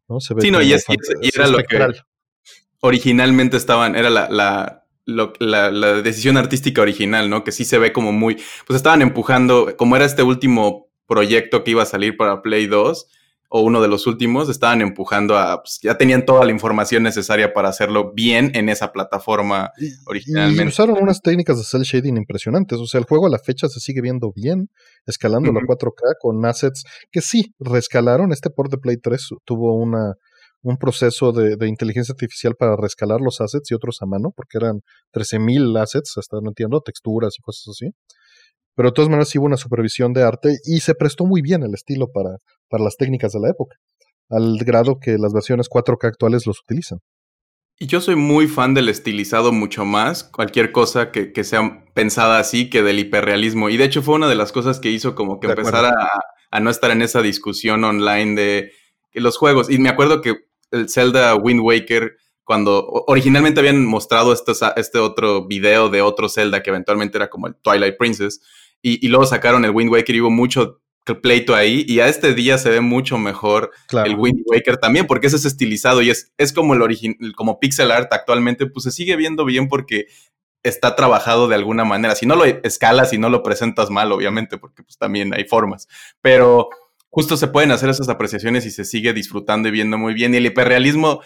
¿no? Se ve
sí, no, y, era lo que originalmente estaban, era la, la, la, la, decisión artística original, ¿no? Que sí se ve como muy, pues estaban empujando, como era este último proyecto que iba a salir para Play 2, o uno de los últimos, estaban empujando a, pues, ya tenían toda la información necesaria para hacerlo bien en esa plataforma originalmente. Y
usaron unas técnicas de cel shading impresionantes, o sea, el juego a la fecha se sigue viendo bien, escalando la 4K con assets que sí, rescalaron, este port de Play 3 tuvo una, un proceso de, de, inteligencia artificial para rescalar los assets y otros a mano, porque eran 13.000 assets, hasta no entiendo, texturas y cosas así. Pero de todas maneras sí hubo una supervisión de arte y se prestó muy bien el estilo para, para las técnicas de la época, al grado que las versiones 4K actuales los utilizan.
Y yo soy muy fan del estilizado mucho más, cualquier cosa que, que, sea pensada así que del hiperrealismo. Y de hecho fue una de las cosas que hizo como que empezara a, a, no estar en esa discusión online de los juegos. Y me acuerdo que el Zelda Wind Waker, cuando originalmente habían mostrado este, este otro video de otro Zelda que eventualmente era como el Twilight Princess, y, luego sacaron el Wind Waker y hubo mucho pleito ahí y a este día se ve mucho mejor el Wind Waker también porque ese es estilizado y es, es como el original, como pixel art actualmente, pues se sigue viendo bien porque está trabajado de alguna manera. Si no lo escalas y no lo presentas mal, obviamente, porque pues también hay formas, pero justo se pueden hacer esas apreciaciones y se sigue disfrutando y viendo muy bien. Y el hiperrealismo,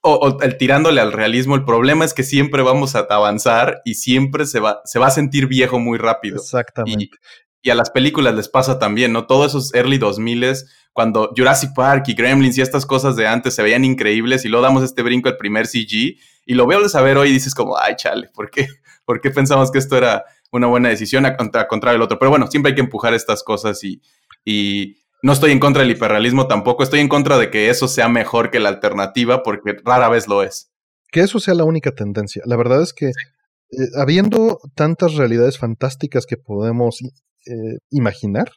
o, el tirándole al realismo, el problema es que siempre vamos a avanzar y siempre se va, se va a sentir viejo muy rápido.
Exactamente.
Y, a las películas les pasa también, ¿no? Todos esos early 2000 cuando Jurassic Park y Gremlins y estas cosas de antes se veían increíbles y luego damos este brinco al primer CG y lo veo a ver hoy y dices como, ay, chale, ¿por qué? [laughs] ¿Por qué pensamos que esto era una buena decisión a contra, contra el otro? Pero bueno, siempre hay que empujar estas cosas y, y no estoy en contra del hiperrealismo tampoco, estoy en contra de que eso sea mejor que la alternativa porque rara vez lo es.
Que eso sea la única tendencia. La verdad es que eh, habiendo tantas realidades fantásticas que podemos eh, imaginar,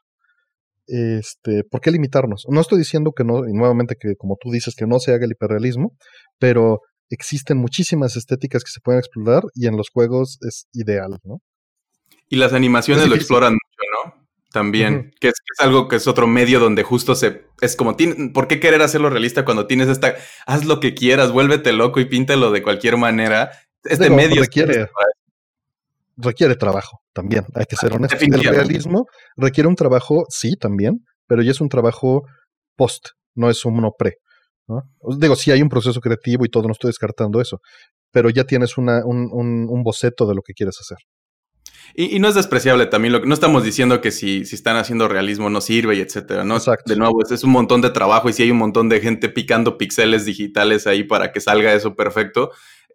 este, ¿por qué limitarnos? No estoy diciendo que no, y nuevamente que como tú dices, que no se haga el hiperrealismo, pero existen muchísimas estéticas que se pueden explorar y en los juegos es ideal, ¿no?
Y las animaciones lo exploran también, que, es, algo que es otro medio donde justo se, es como, ¿por qué querer hacerlo realista cuando tienes esta, haz lo que quieras, vuélvete loco y píntalo de cualquier manera? este medio
requiere, requiere trabajo también, hay que ser honesto. El realismo requiere un trabajo, sí, también, pero ya es un trabajo post, no es uno pre. Digo, sí hay un proceso creativo y todo, no estoy descartando eso, pero ya tienes una, un, un, boceto de lo que quieres hacer.
Y, no es despreciable también, lo que, no estamos diciendo que si, si están haciendo realismo no sirve y etcétera, ¿no? De nuevo, es, es, un montón de trabajo y si hay un montón de gente picando pixeles digitales ahí para que salga eso perfecto,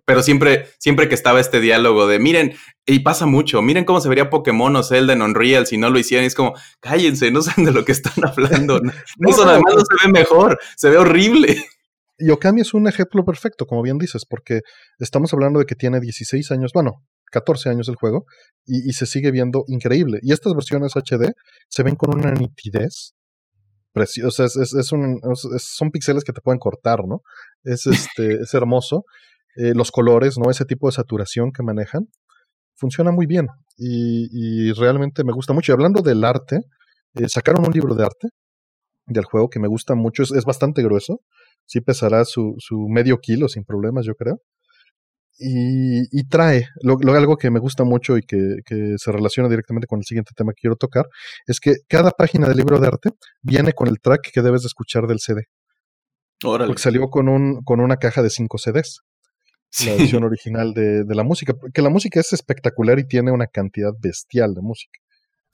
pero siempre, siempre que estaba este diálogo de, miren, y pasa mucho, miren cómo se vería Pokémon o Zelda en Unreal si no lo hicieran, es como, cállense, no saben de lo que están hablando. [laughs] No, eso además no se ve mejor, se ve horrible.
Y Okami es un ejemplo perfecto, como bien dices, porque estamos hablando de que tiene 16 años, bueno, 14 años el juego, y, se sigue viendo increíble. Y estas versiones HD se ven con una nitidez preciosa, es, es, un, son píxeles que te pueden cortar, ¿no? Es, este, es hermoso. Eh, los colores, ¿no? Ese tipo de saturación que manejan, funciona muy bien y, realmente me gusta mucho. Y hablando del arte, eh, sacaron un libro de arte del juego que me gusta mucho, es, bastante grueso, sí pesará su, su, medio kilo sin problemas, yo creo. Y, trae lo, algo que me gusta mucho y que, se relaciona directamente con el siguiente tema que quiero tocar, es que cada página del libro de arte viene con el track que debes de escuchar del CD. Órale. Porque salió con, un, con una caja de 5 CDs la edición original de, la música, que la música es espectacular y tiene una cantidad bestial de música.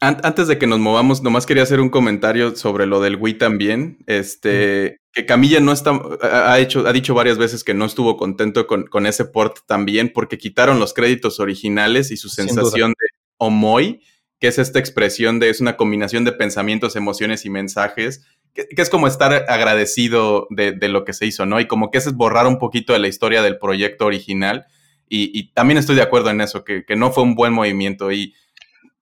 Antes de que nos movamos, nomás quería hacer un comentario sobre lo del Wii también. Este, que Camilla no está, ha hecho, ha dicho varias veces que no estuvo contento con, con ese port también, porque quitaron los créditos originales y su sensación de Omoy, que es esta expresión de, es una combinación de pensamientos, emociones y mensajes que, es como estar agradecido de, lo que se hizo, ¿no? Y como que es borrar un poquito de la historia del proyecto original. Y, también estoy de acuerdo en eso, que, no fue un buen movimiento. Y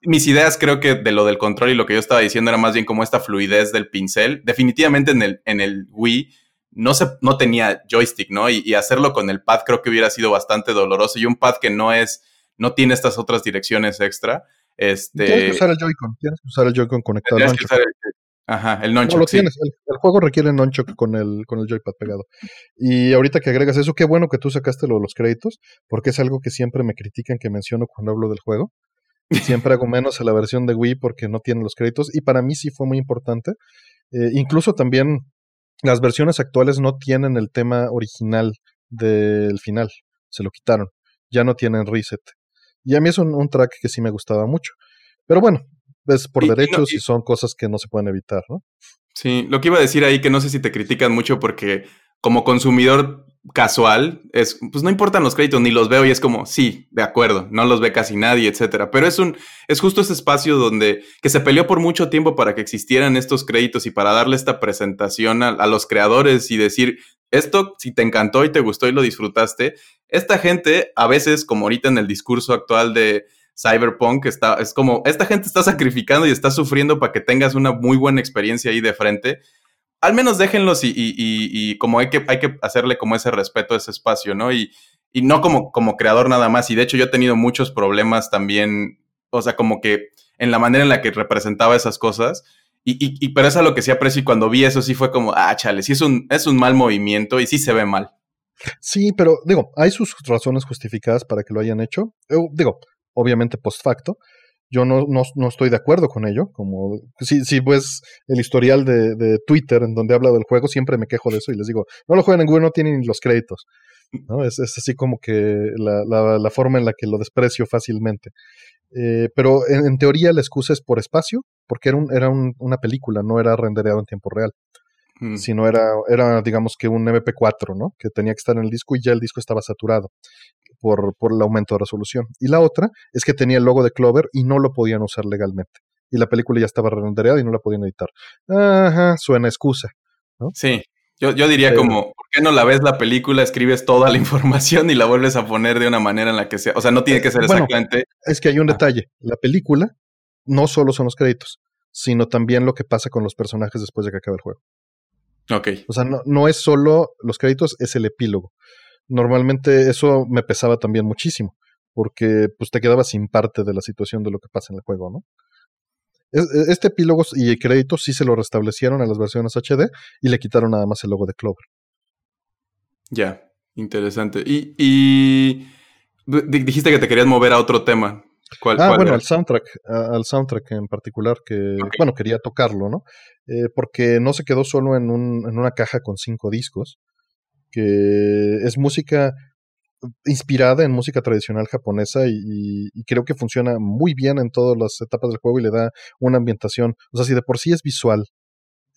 mis ideas creo que de lo del control y lo que yo estaba diciendo era más bien como esta fluidez del pincel. Definitivamente en el, en el Wii no, se, no tenía joystick, ¿no? Y, hacerlo con el pad creo que hubiera sido bastante doloroso. Y un pad que no es, no tiene estas otras direcciones extra. Este,
tienes que usar el Joy-Con, tienes que usar el Joy-Con conectado. Tienes que usar el,
Ajá, el lo
tienes. El, juego requiere nonchok con el, con el joypad pegado. Y ahorita que agregas eso, qué bueno que tú sacaste lo de los créditos, porque es algo que siempre me critican que menciono cuando hablo del juego. Siempre hago menos a la versión de Wii porque no tiene los créditos. Y para mí sí fue muy importante. Eh, incluso también las versiones actuales no tienen el tema original del final. Se lo quitaron. Ya no tienen reset. Y a mí es un track que sí me gustaba mucho. Pero bueno, es por derechos y, son cosas que no se pueden evitar, ¿no?
Sí, lo que iba a decir ahí, que no sé si te critican mucho porque como consumidor casual, es, pues no importan los créditos, ni los veo y es como, sí, de acuerdo, no los ve casi nadie, etcétera. Pero es un, es justo ese espacio donde, que se peleó por mucho tiempo para que existieran estos créditos y para darle esta presentación a los creadores y decir, esto, si te encantó y te gustó y lo disfrutaste, esta gente, a veces, como ahorita en el discurso actual de, Cyberpunk está, es como, esta gente está sacrificando y está sufriendo para que tengas una muy buena experiencia ahí de frente. Al menos déjenlos y, como hay que, hay que hacerle como ese respeto a ese espacio, ¿no? Y, no como, como creador nada más. Y de hecho yo he tenido muchos problemas también, o sea, como que en la manera en la que representaba esas cosas. Y, pero es a lo que sí aprecio y cuando vi eso sí fue como, ah, chale, sí es un, es un mal movimiento y sí se ve mal.
Sí, pero digo, hay sus razones justificadas para que lo hayan hecho. digo, obviamente post facto. Yo no, no, estoy de acuerdo con ello. Como si, si pues el historial de, de, Twitter en donde habla del juego, siempre me quejo de eso y les digo, no lo jueguen en Google, no tienen los créditos. ¿no? Es, es así como que la, la, la, forma en la que lo desprecio fácilmente. Eh, pero en, teoría la excusa es por espacio, porque era, un, era una película, no era rendereado en tiempo real. Mm. Sino era, era, digamos que un MP4, ¿no? Que tenía que estar en el disco y ya el disco estaba saturado por, por el aumento de resolución. Y la otra es que tenía el logo de Clover y no lo podían usar legalmente. Y la película ya estaba rendereada y no la podían editar. Ajá, suena excusa. ¿no?
Sí, yo, yo diría como, ¿por qué no la ves la película, escribes toda la [laughs] información y la vuelves a poner de una manera en la que sea? O sea, no tiene que ser exactamente.
Es que hay un ah. detalle. La película no solo son los créditos, sino también lo que pasa con los personajes después de que acabe el juego.
Ok.
O sea, no, no es solo los créditos, es el epílogo normalmente eso me pesaba también muchísimo, porque pues te quedabas sin parte de la situación de lo que pasa en el juego, ¿no? E, este epílogo y créditos sí se lo restablecieron a las versiones HD y le quitaron nada más el logo de Clover.
Ya, interesante. Y, y Dijiste que te querías mover a otro tema.
¿Cuál, ah, bueno, al soundtrack, al soundtrack en particular, que, bueno, quería tocarlo, ¿no? Eh, porque no se quedó solo en, un, en una caja con cinco discos, que es música inspirada en música tradicional japonesa y, creo que funciona muy bien en todas las etapas del juego y le da una ambientación. O sea, si de por sí es visual,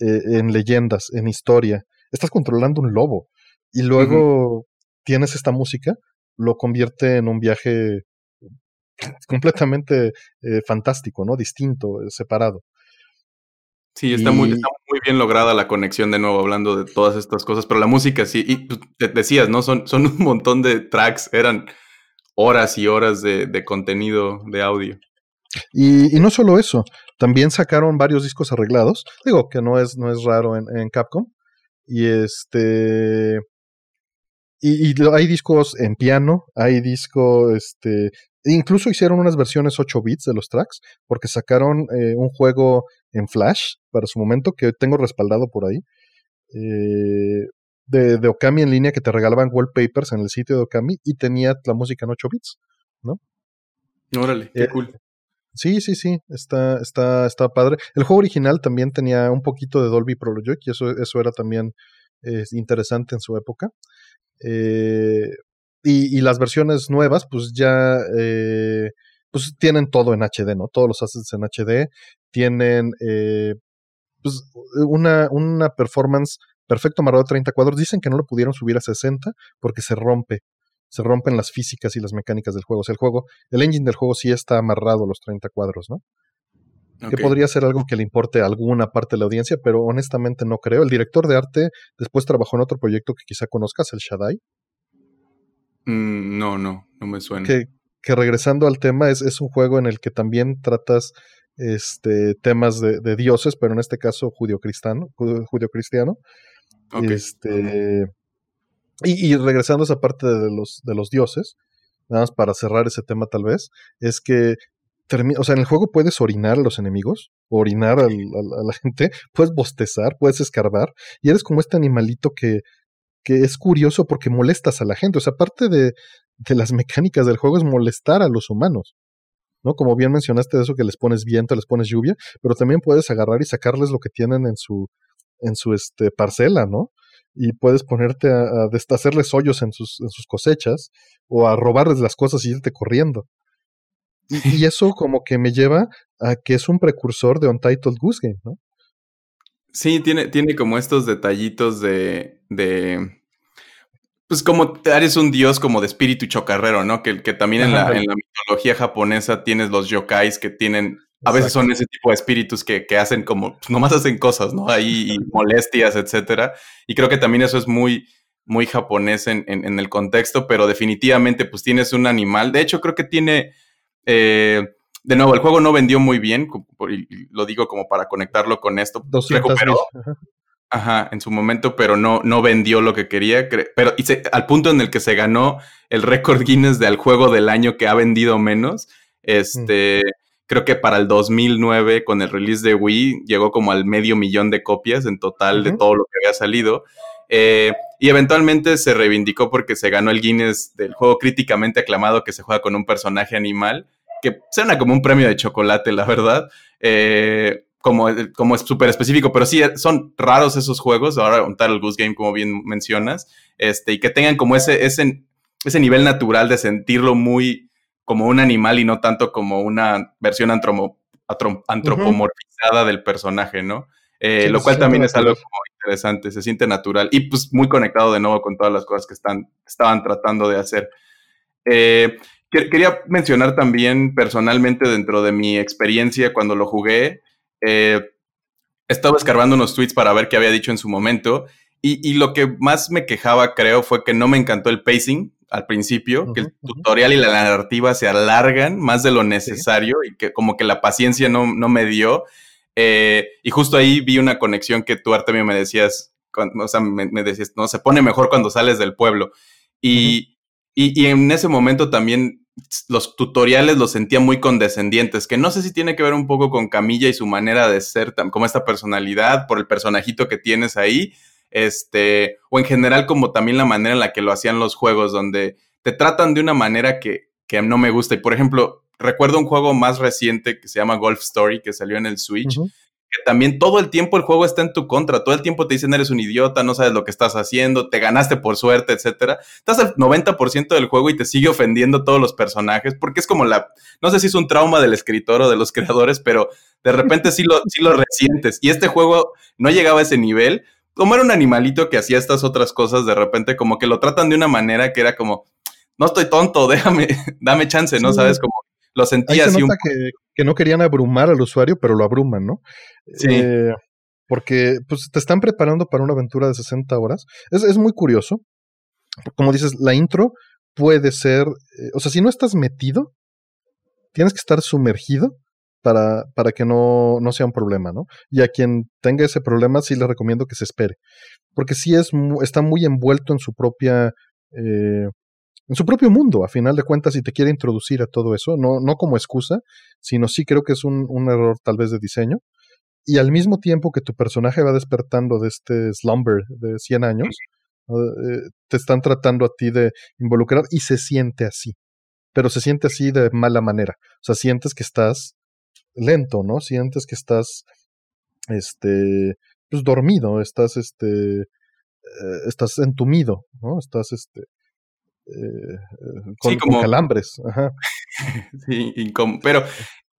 eh, en leyendas, en historia, estás controlando un lobo y luego tienes esta música, lo convierte en un viaje completamente eh, fantástico, ¿no? Distinto, eh, separado.
Sí, está, muy, muy bien lograda la conexión de nuevo, hablando de todas estas cosas, pero la música sí, y pues, te decías, ¿no? Son, son un montón de tracks, eran horas y horas de, contenido de audio.
Y, no solo eso, también sacaron varios discos arreglados, digo que no es, no es raro en, en Capcom, y este... Y, hay discos en piano, hay disco, este, incluso hicieron unas versiones 8 bits de los tracks, porque sacaron eh, un juego en Flash para su momento, que tengo respaldado por ahí, eh, de, de, Okami en línea que te regalaban wallpapers en el sitio de Okami y tenía la música en 8 bits, ¿no?
Órale, qué eh, cool.
Sí, sí, sí, está, está, está padre. El juego original también tenía un poquito de Dolby Pro Logic y eso, eso era también eh, interesante en su época. Y, y, las versiones nuevas, pues ya pues tienen todo en HD, ¿no? Todos los assets en HD, tienen eh, pues, una, una performance perfecto amarrado a 30 cuadros. Dicen que no lo pudieron subir a 60 porque se rompe, se rompen las físicas y las mecánicas del juego. O sea, el juego, el engine del juego sí está amarrado a los 30 cuadros, ¿no? Que podría ser algo que le importe a alguna parte de la audiencia, pero honestamente no creo. El director de arte después trabajó en otro proyecto que quizá conozcas, el Shaddai.
Mm, no, no, no me suena.
Que, que regresando al tema, es, es, un juego en el que también tratas este, temas de, dioses, pero en este caso judio-cristiano. Judio cristiano Este, y, regresando a esa parte de los, de los dioses, nada más para cerrar ese tema tal vez, es que o sea, en el juego puedes orinar a los enemigos, orinar a la gente, puedes bostezar, puedes escarbar, y eres como este animalito que, que es curioso porque molestas a la gente. O sea, parte de, de las mecánicas del juego es molestar a los humanos. ¿no? Como bien mencionaste de eso que les pones viento, les pones lluvia, pero también puedes agarrar y sacarles lo que tienen en su, en su este, parcela, ¿no? Y puedes ponerte a, a hacerles hoyos en sus, en sus cosechas o a robarles las cosas y irte corriendo. Y, [laughs] eso como que me lleva a que es un precursor de Untitled Goose Game, ¿no?
Sí, tiene, tiene como estos detallitos de, de pues como eres un dios como de espíritu chocarrero, ¿no? Que, que también en la, en la, mitología japonesa tienes los yokais que tienen, a veces son ese tipo de espíritus que, que hacen como, pues nomás hacen cosas, ¿no? Ahí [laughs] molestias, etcétera. Y creo que también eso es muy, muy japonés en, en, el contexto, pero definitivamente pues tienes un animal. De hecho, creo que tiene, eh, de nuevo, el juego no vendió muy bien, lo digo como para conectarlo con esto. recuperó, Ajá, en su momento, pero no, no vendió lo que quería. Pero y al punto en el que se ganó el récord Guinness del juego del año que ha vendido menos. Este, creo que para el 2009, con el release de Wii, llegó como al medio millón de copias en total de todo lo que había salido. Eh, y eventualmente se reivindicó porque se ganó el Guinness del juego críticamente aclamado que se juega con un personaje animal, que suena como un premio de chocolate, la verdad. Eh, como, como es súper específico, pero sí son raros esos juegos, ahora contar el Goose Game, como bien mencionas, este, y que tengan como ese, ese, ese nivel natural de sentirlo muy como un animal y no tanto como una versión antropomorfizada del personaje, ¿no? Eh, lo cual también es algo interesante, se siente natural y pues muy conectado de nuevo con todas las cosas que están, estaban tratando de hacer. Eh, quería mencionar también personalmente dentro de mi experiencia cuando lo jugué, eh, estaba escarbando unos tweets para ver qué había dicho en su momento. Y, lo que más me quejaba, creo, fue que no me encantó el pacing al principio, que el tutorial y la narrativa se alargan más de lo necesario y que como que la paciencia no, no me dio. Eh, y justo ahí vi una conexión que tú, Artemio, me decías, o sea, me, decías, no, se pone mejor cuando sales del pueblo. Y, y, y en ese momento también los tutoriales los sentía muy condescendientes, que no sé si tiene que ver un poco con Camilla y su manera de ser, como esta personalidad, por el personajito que tienes ahí, este, o en general como también la manera en la que lo hacían los juegos, donde te tratan de una manera que, que no me gusta. Y por ejemplo, recuerdo un juego más reciente que se llama Golf Story, que salió en el Switch. Que también todo el tiempo el juego está en tu contra, todo el tiempo te dicen eres un idiota, no sabes lo que estás haciendo, te ganaste por suerte, etcétera. Estás al 90% del juego y te sigue ofendiendo todos los personajes, porque es como la, no sé si es un trauma del escritor o de los [laughs] creadores, pero de repente sí lo, sí lo resientes. Y este juego no llegaba a ese nivel, como era un animalito que hacía estas otras cosas, de repente como que lo tratan de una manera que era como, no estoy tonto, déjame, [laughs] dame chance, ¿no? Sabes, como lo sentía así.
que, no querían abrumar al usuario, pero lo abruman, ¿no? Sí. Eh, porque pues te están preparando para una aventura de 60 horas. Es, es muy curioso. Como dices, la intro puede ser, eh, o sea, si no estás metido, tienes que estar sumergido para, para que no, no, sea un problema, ¿no? Y a quien tenga ese problema sí le recomiendo que se espere, porque sí es, está muy envuelto en su propia eh, en su propio mundo, a final de cuentas, si te quiere introducir a todo eso, no, no como excusa, sino sí creo que es un, un error tal vez de diseño. Y al mismo tiempo que tu personaje va despertando de este slumber de 100 años, eh, te están tratando a ti de involucrar y se siente así. Pero se siente así de mala manera. O sea, sientes que estás lento, ¿no? Sientes que estás, este, pues dormido, estás, este, eh, estás entumido, ¿no? Estás, este, eh, con, como, calambres. [laughs]
sí, pero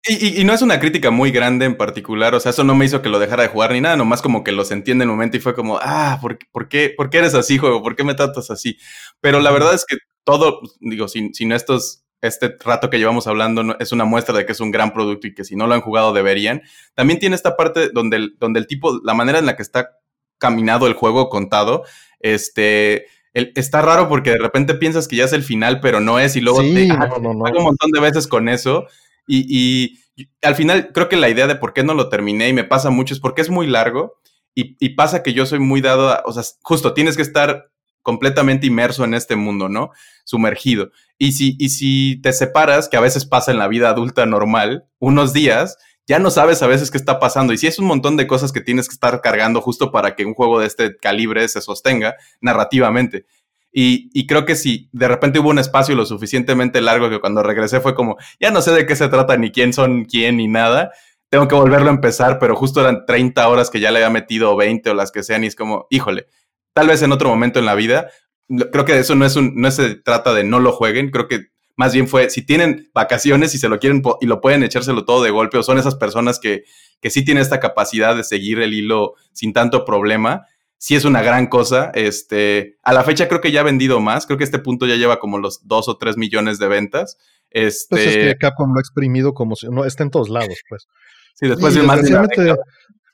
y, no es una crítica muy grande en particular, o sea, eso no me hizo que lo dejara de jugar ni nada, nomás como que lo sentí en el momento y fue como, ah, ¿por, por qué, ¿por qué eres así, juego? ¿Por qué me tratas así? Pero la verdad es que todo, digo, sin, sin estos, este rato que llevamos hablando es una muestra de que es un gran producto y que si no lo han jugado deberían. También tiene esta parte donde el, donde el tipo, la manera en la que está caminado el juego contado, este está raro porque de repente piensas que ya es el final, pero no es, y luego te ah, un montón de veces con eso. Y, al final creo que la idea de por qué no lo terminé y me pasa mucho es porque es muy largo y, pasa que yo soy muy dado a, o sea, justo tienes que estar completamente inmerso en este mundo, ¿no? Sumergido. Y si, y si te separas, que a veces pasa en la vida adulta normal, unos días, ya no sabes a veces qué está pasando. Y si es un montón de cosas que tienes que estar cargando justo para que un juego de este calibre se sostenga narrativamente. Y, creo que si de repente hubo un espacio lo suficientemente largo que cuando regresé fue como, ya no sé de qué se trata, ni quién son quién, ni nada. Tengo que volverlo a empezar, pero justo eran 30 horas que ya le había metido 20 o las que sean, y es como, híjole, tal vez en otro momento en la vida. Creo que eso no es un, no se trata de no lo jueguen, creo que más bien fue, si tienen vacaciones y se lo quieren y lo pueden echárselo todo de golpe, o son esas personas que, que sí tienen esta capacidad de seguir el hilo sin tanto problema, sí es una gran cosa. Este, a la fecha creo que ya ha vendido más, creo que este punto ya lleva como los dos o tres millones de ventas. Este,
pues es que Capcom lo ha exprimido como si no está en todos lados, pues. [laughs]
Sí, después de más
de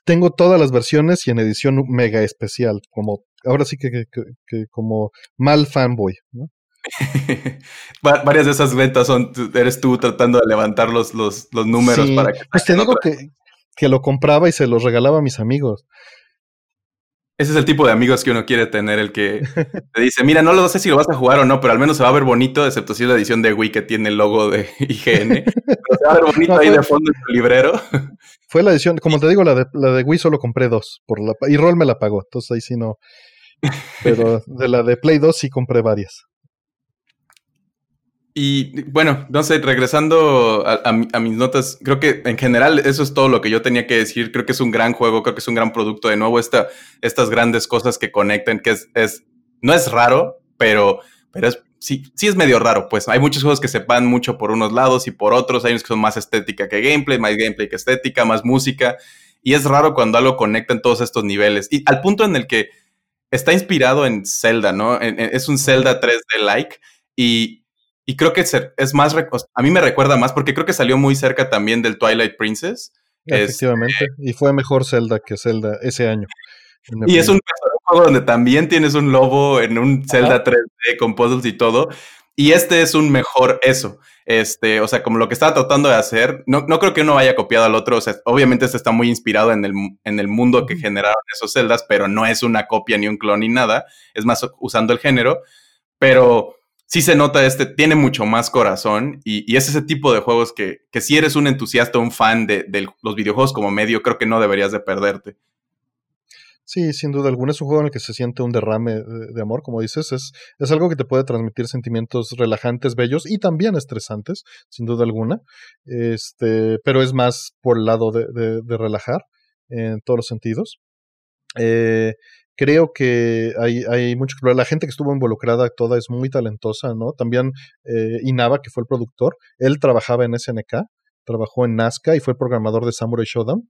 tengo todas las versiones y en edición mega especial, como ahora sí que, que como mal fanboy, ¿no? [laughs]
Varias de esas ventas son, eres tú tratando de levantar los, los, números para que...
Pues te digo que, que, lo compraba y se los regalaba a mis amigos.
Ese es el tipo de amigos que uno quiere tener, el que te dice, mira, no lo sé si lo vas a jugar o no, pero al menos se va a ver bonito, excepto si es la edición de Wii que tiene el logo de [laughs] IGN. se va a ver [laughs] bonito ahí de fondo en tu librero.
Fue la edición, como te digo, la de, la de Wii solo compré dos, por la, y Roll me la pagó, entonces ahí sí no. Pero de la de Play 2 sí compré varias.
Y bueno, no sé, regresando a, mis notas, creo que en general eso es todo lo que yo tenía que decir. Creo que es un gran juego, creo que es un gran producto. De nuevo, esta, estas grandes cosas que conectan, que es, es no es raro, pero, pero es, sí, sí es medio raro. Pues hay muchos juegos que se van mucho por unos lados y por otros. Hay unos que son más estética que gameplay, más gameplay que estética, más música. Y es raro cuando algo conecta en todos estos niveles. Y al punto en el que está inspirado en Zelda, ¿no? es un Zelda 3D-like. Y, y creo que es más, a mí me recuerda más porque creo que salió muy cerca también del Twilight Princess.
Efectivamente, y fue mejor Zelda que Zelda ese año.
Y es un juego donde también tienes un lobo en un Zelda 3D con puzzles y todo. Y este es un mejor eso. Este, o sea, como lo que estaba tratando de hacer, no, no creo que uno haya copiado al otro. O sea, obviamente este está muy inspirado en el, en el mundo que generaron esos celdas, pero no es una copia ni un clon ni nada. Es más usando el género. Pero sí se nota este, tiene mucho más corazón y, es ese tipo de juegos que, si eres un entusiasta, un fan de, los videojuegos como medio, creo que no deberías de perderte.
Sí, sin duda alguna es un juego en el que se siente un derrame de, amor, como dices, es, es algo que te puede transmitir sentimientos relajantes, bellos y también estresantes, sin duda alguna, este, pero es más por el lado de, de, relajar en todos los sentidos. Eh, creo que hay, hay mucho La gente que estuvo involucrada toda es muy talentosa, ¿no? También eh, Inaba, que fue el productor, él trabajaba en SNK, trabajó en Nazca y fue programador de Samurai Shodown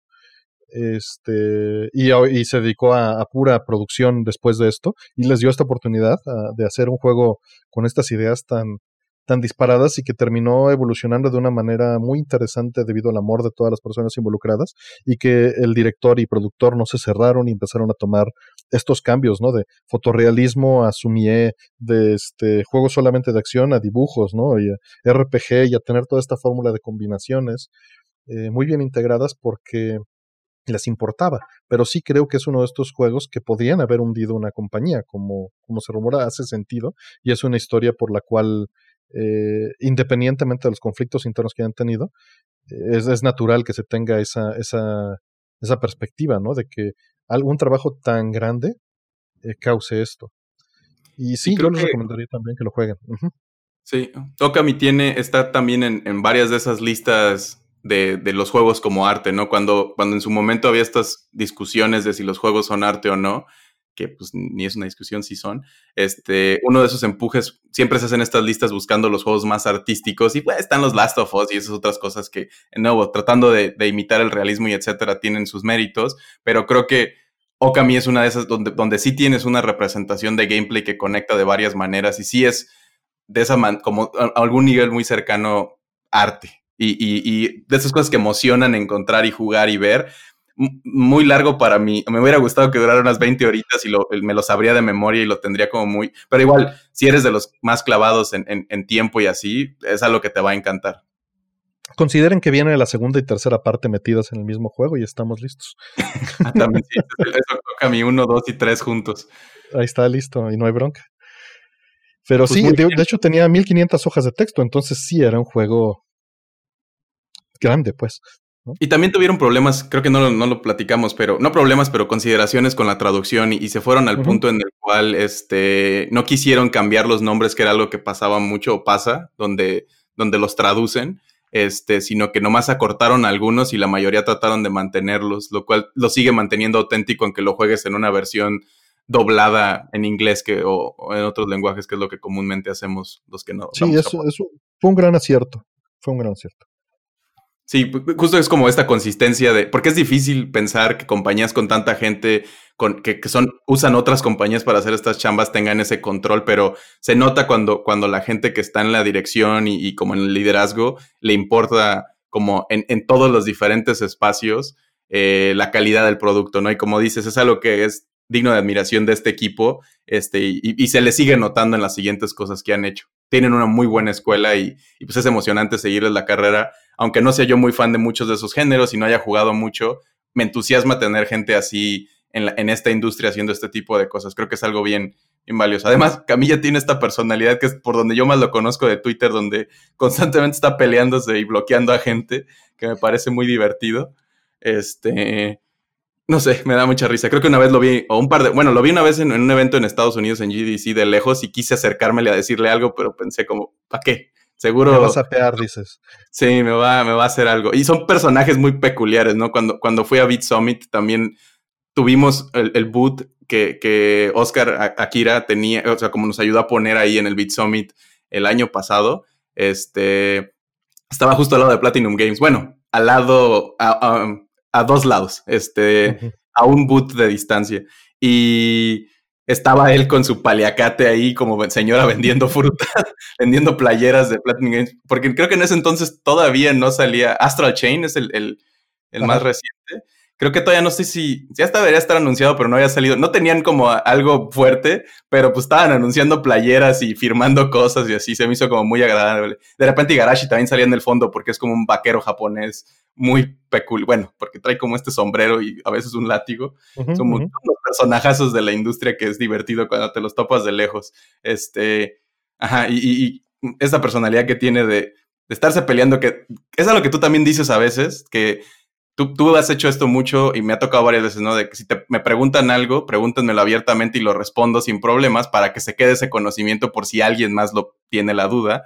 este, y, se dedicó a, pura producción después de esto y les dio esta oportunidad de hacer un juego con estas ideas tan, tan disparadas y que terminó evolucionando de una manera muy interesante debido al amor de todas las personas involucradas y que el director y productor no se cerraron y empezaron a tomar estos cambios, ¿no? De fotorrealismo a sumie, de este juego solamente de acción a dibujos, ¿no? Y a RPG y a tener toda esta fórmula de combinaciones eh, muy bien integradas porque les importaba. Pero sí creo que es uno de estos juegos que podrían haber hundido una compañía, como, como se rumora, hace sentido, y es una historia por la cual, eh, independientemente de los conflictos internos que hayan tenido, es, es, natural que se tenga esa, esa, esa perspectiva, ¿no? De que algún trabajo tan grande eh, cause esto. Y sí, creo yo les recomendaría también que lo jueguen.
Sí, Okami tiene, está también en, en varias de esas listas de, de, los juegos como arte, ¿no? Cuando, cuando en su momento había estas discusiones de si los juegos son arte o no, que pues ni es una discusión si son, este, uno de esos empujes siempre se hacen estas listas buscando los juegos más artísticos y pues están los Last of Us y esas otras cosas que, de nuevo, tratando de, imitar el realismo y etcétera, tienen sus méritos, pero creo que Okami es una de esas donde, donde sí tienes una representación de gameplay que conecta de varias maneras y sí es de esa man, como algún nivel muy cercano arte y, de esas cosas que emocionan encontrar y jugar y ver. Muy largo para mí. Me hubiera gustado que durara unas 20 horitas y me lo sabría de memoria y lo tendría como muy. Pero igual, si eres de los más clavados en, tiempo y así, es algo que te va a encantar.
Consideren que viene la segunda y tercera parte metidas en el mismo juego y estamos listos. [laughs]
Ah, también sí, eso toca mi uno, dos y tres juntos.
Ahí está listo y no hay bronca. Pero pues sí, de, de, hecho tenía 1500 hojas de texto, entonces sí era un juego grande, pues.
Y también tuvieron problemas, creo que no, no, lo platicamos, pero no problemas, pero consideraciones con la traducción y, se fueron al punto en el cual este, no quisieron cambiar los nombres, que era algo que pasaba mucho o pasa, donde, donde los traducen, este, sino que nomás acortaron algunos y la mayoría trataron de mantenerlos, lo cual lo sigue manteniendo auténtico aunque lo juegues en una versión doblada en inglés que, o, en otros lenguajes, que es lo que comúnmente hacemos los que no.
Sí, eso, eso fue un gran acierto, fue un gran acierto.
Sí, justo es como esta consistencia de, porque es difícil pensar que compañías con tanta gente, con, que, son, usan otras compañías para hacer estas chambas tengan ese control, pero se nota cuando, cuando la gente que está en la dirección y, como en el liderazgo le importa como en, en todos los diferentes espacios eh, la calidad del producto, ¿no? Y como dices, es algo que es digno de admiración de este equipo este, y, se le sigue notando en las siguientes cosas que han hecho. Tienen una muy buena escuela y, y pues es emocionante seguirles la carrera aunque no sea yo muy fan de muchos de esos géneros y no haya jugado mucho, me entusiasma tener gente así en, esta industria haciendo este tipo de cosas. Creo que es algo bien, valioso. Además, Camilla tiene esta personalidad que es por donde yo más lo conozco de Twitter, donde [laughs] constantemente está peleándose y bloqueando a gente, que me parece muy divertido. Este, no sé, me da mucha risa. Creo que una vez lo vi, o un par de, bueno, lo vi una vez en, en un evento en Estados Unidos en GDC de lejos y quise acercármele a decirle algo, pero pensé como, ¿para qué? Seguro.
Me vas a pear, dices.
Sí, me va, me va a hacer algo. Y son personajes muy peculiares, ¿no? Cuando, cuando fui a Beat Summit también tuvimos el, el boot que, que, Oscar Akira tenía, o sea, como nos ayudó a poner ahí en el Beat Summit el año pasado. Este estaba justo al lado de Platinum Games. Bueno, al lado, a, a, dos lados, este, a un boot de distancia. Y estaba él con su paliacate ahí como señora vendiendo fruta, [laughs] vendiendo playeras de Platinum Games, porque creo que en ese entonces todavía no salía, Astral Chain es el, el, el más reciente, creo que todavía no sé si, ya hasta debería estar anunciado, pero no había salido, no tenían como algo fuerte, pero pues estaban anunciando playeras y firmando cosas y así, se me hizo como muy agradable. De repente Igarashi también salía en el fondo porque es como un vaquero japonés muy peculiar, bueno, porque trae como este sombrero y a veces un látigo. Son unos personajazos de la industria que es divertido cuando te los topas de lejos. Este, ajá, y, y, esa personalidad que tiene de, de estarse peleando, que es algo que tú también dices a veces, que tú, tú has hecho esto mucho y me ha tocado varias veces, ¿no? De que si te, me preguntan algo, pregúntenmelo abiertamente y lo respondo sin problemas para que se quede ese conocimiento por si alguien más lo tiene la duda.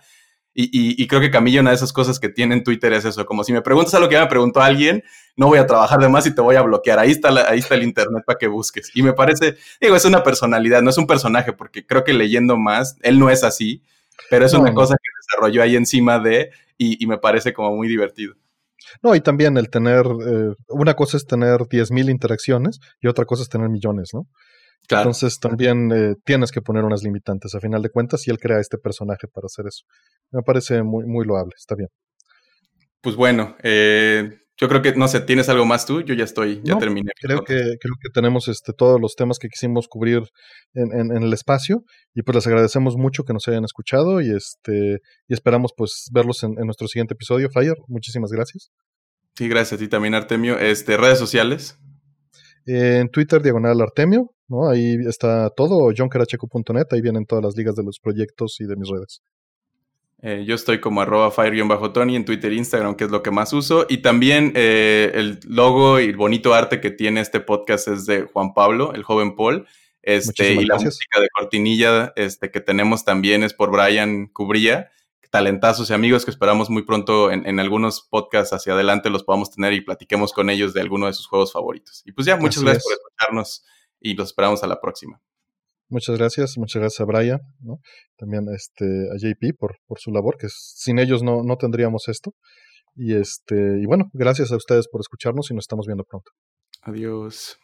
Y, creo que Camilla, una de esas cosas que tiene en Twitter es eso, como si me preguntas a lo que ya me preguntó alguien, no voy a trabajar de más y te voy a bloquear. Ahí está, ahí está el Internet para que busques. Y me parece, digo, es una personalidad, no es un personaje, porque creo que leyendo más, él no es así, pero es una cosa que desarrolló ahí encima de, y, me parece como muy divertido.
No, y también el tener, eh, una cosa es tener 10.000 interacciones y otra cosa es tener millones, ¿no? Entonces también eh, tienes que poner unas limitantes a final de cuentas y él crea este personaje para hacer eso. Me parece muy, muy loable, está bien.
Pues bueno, eh, yo creo que, no sé, ¿tienes algo más tú? Yo ya estoy, ya terminé.
Creo que, creo que tenemos este, todos los temas que quisimos cubrir en, el espacio y pues les agradecemos mucho que nos hayan escuchado y, este, y esperamos pues verlos en, nuestro siguiente episodio. Fire, muchísimas gracias.
Sí, gracias a ti también, Artemio. Este, redes sociales.
en Twitter, diagonal Artemio, ¿no? Ahí está todo, johnkerhq.net, ahí vienen todas las ligas de los proyectos y de mis redes.
Eh, yo estoy como arroba fire-tony en Twitter e Instagram, que es lo que más uso. Y también eh, el logo y el bonito arte que tiene este podcast es de Juan Pablo, el joven Paul. Este, y la música de cortinilla este, que tenemos también es por Brian Cubría. Talentazos y amigos que esperamos muy pronto en, algunos podcasts hacia adelante los podamos tener y platiquemos con ellos de alguno de sus juegos favoritos. Y pues ya, muchas gracias por escucharnos y los esperamos a la próxima.
Muchas gracias, muchas gracias a Brian, ¿no? también este, a JP por, por su labor, que sin ellos no, no tendríamos esto. Y, este, y bueno, gracias a ustedes por escucharnos y nos estamos viendo pronto.
Adiós.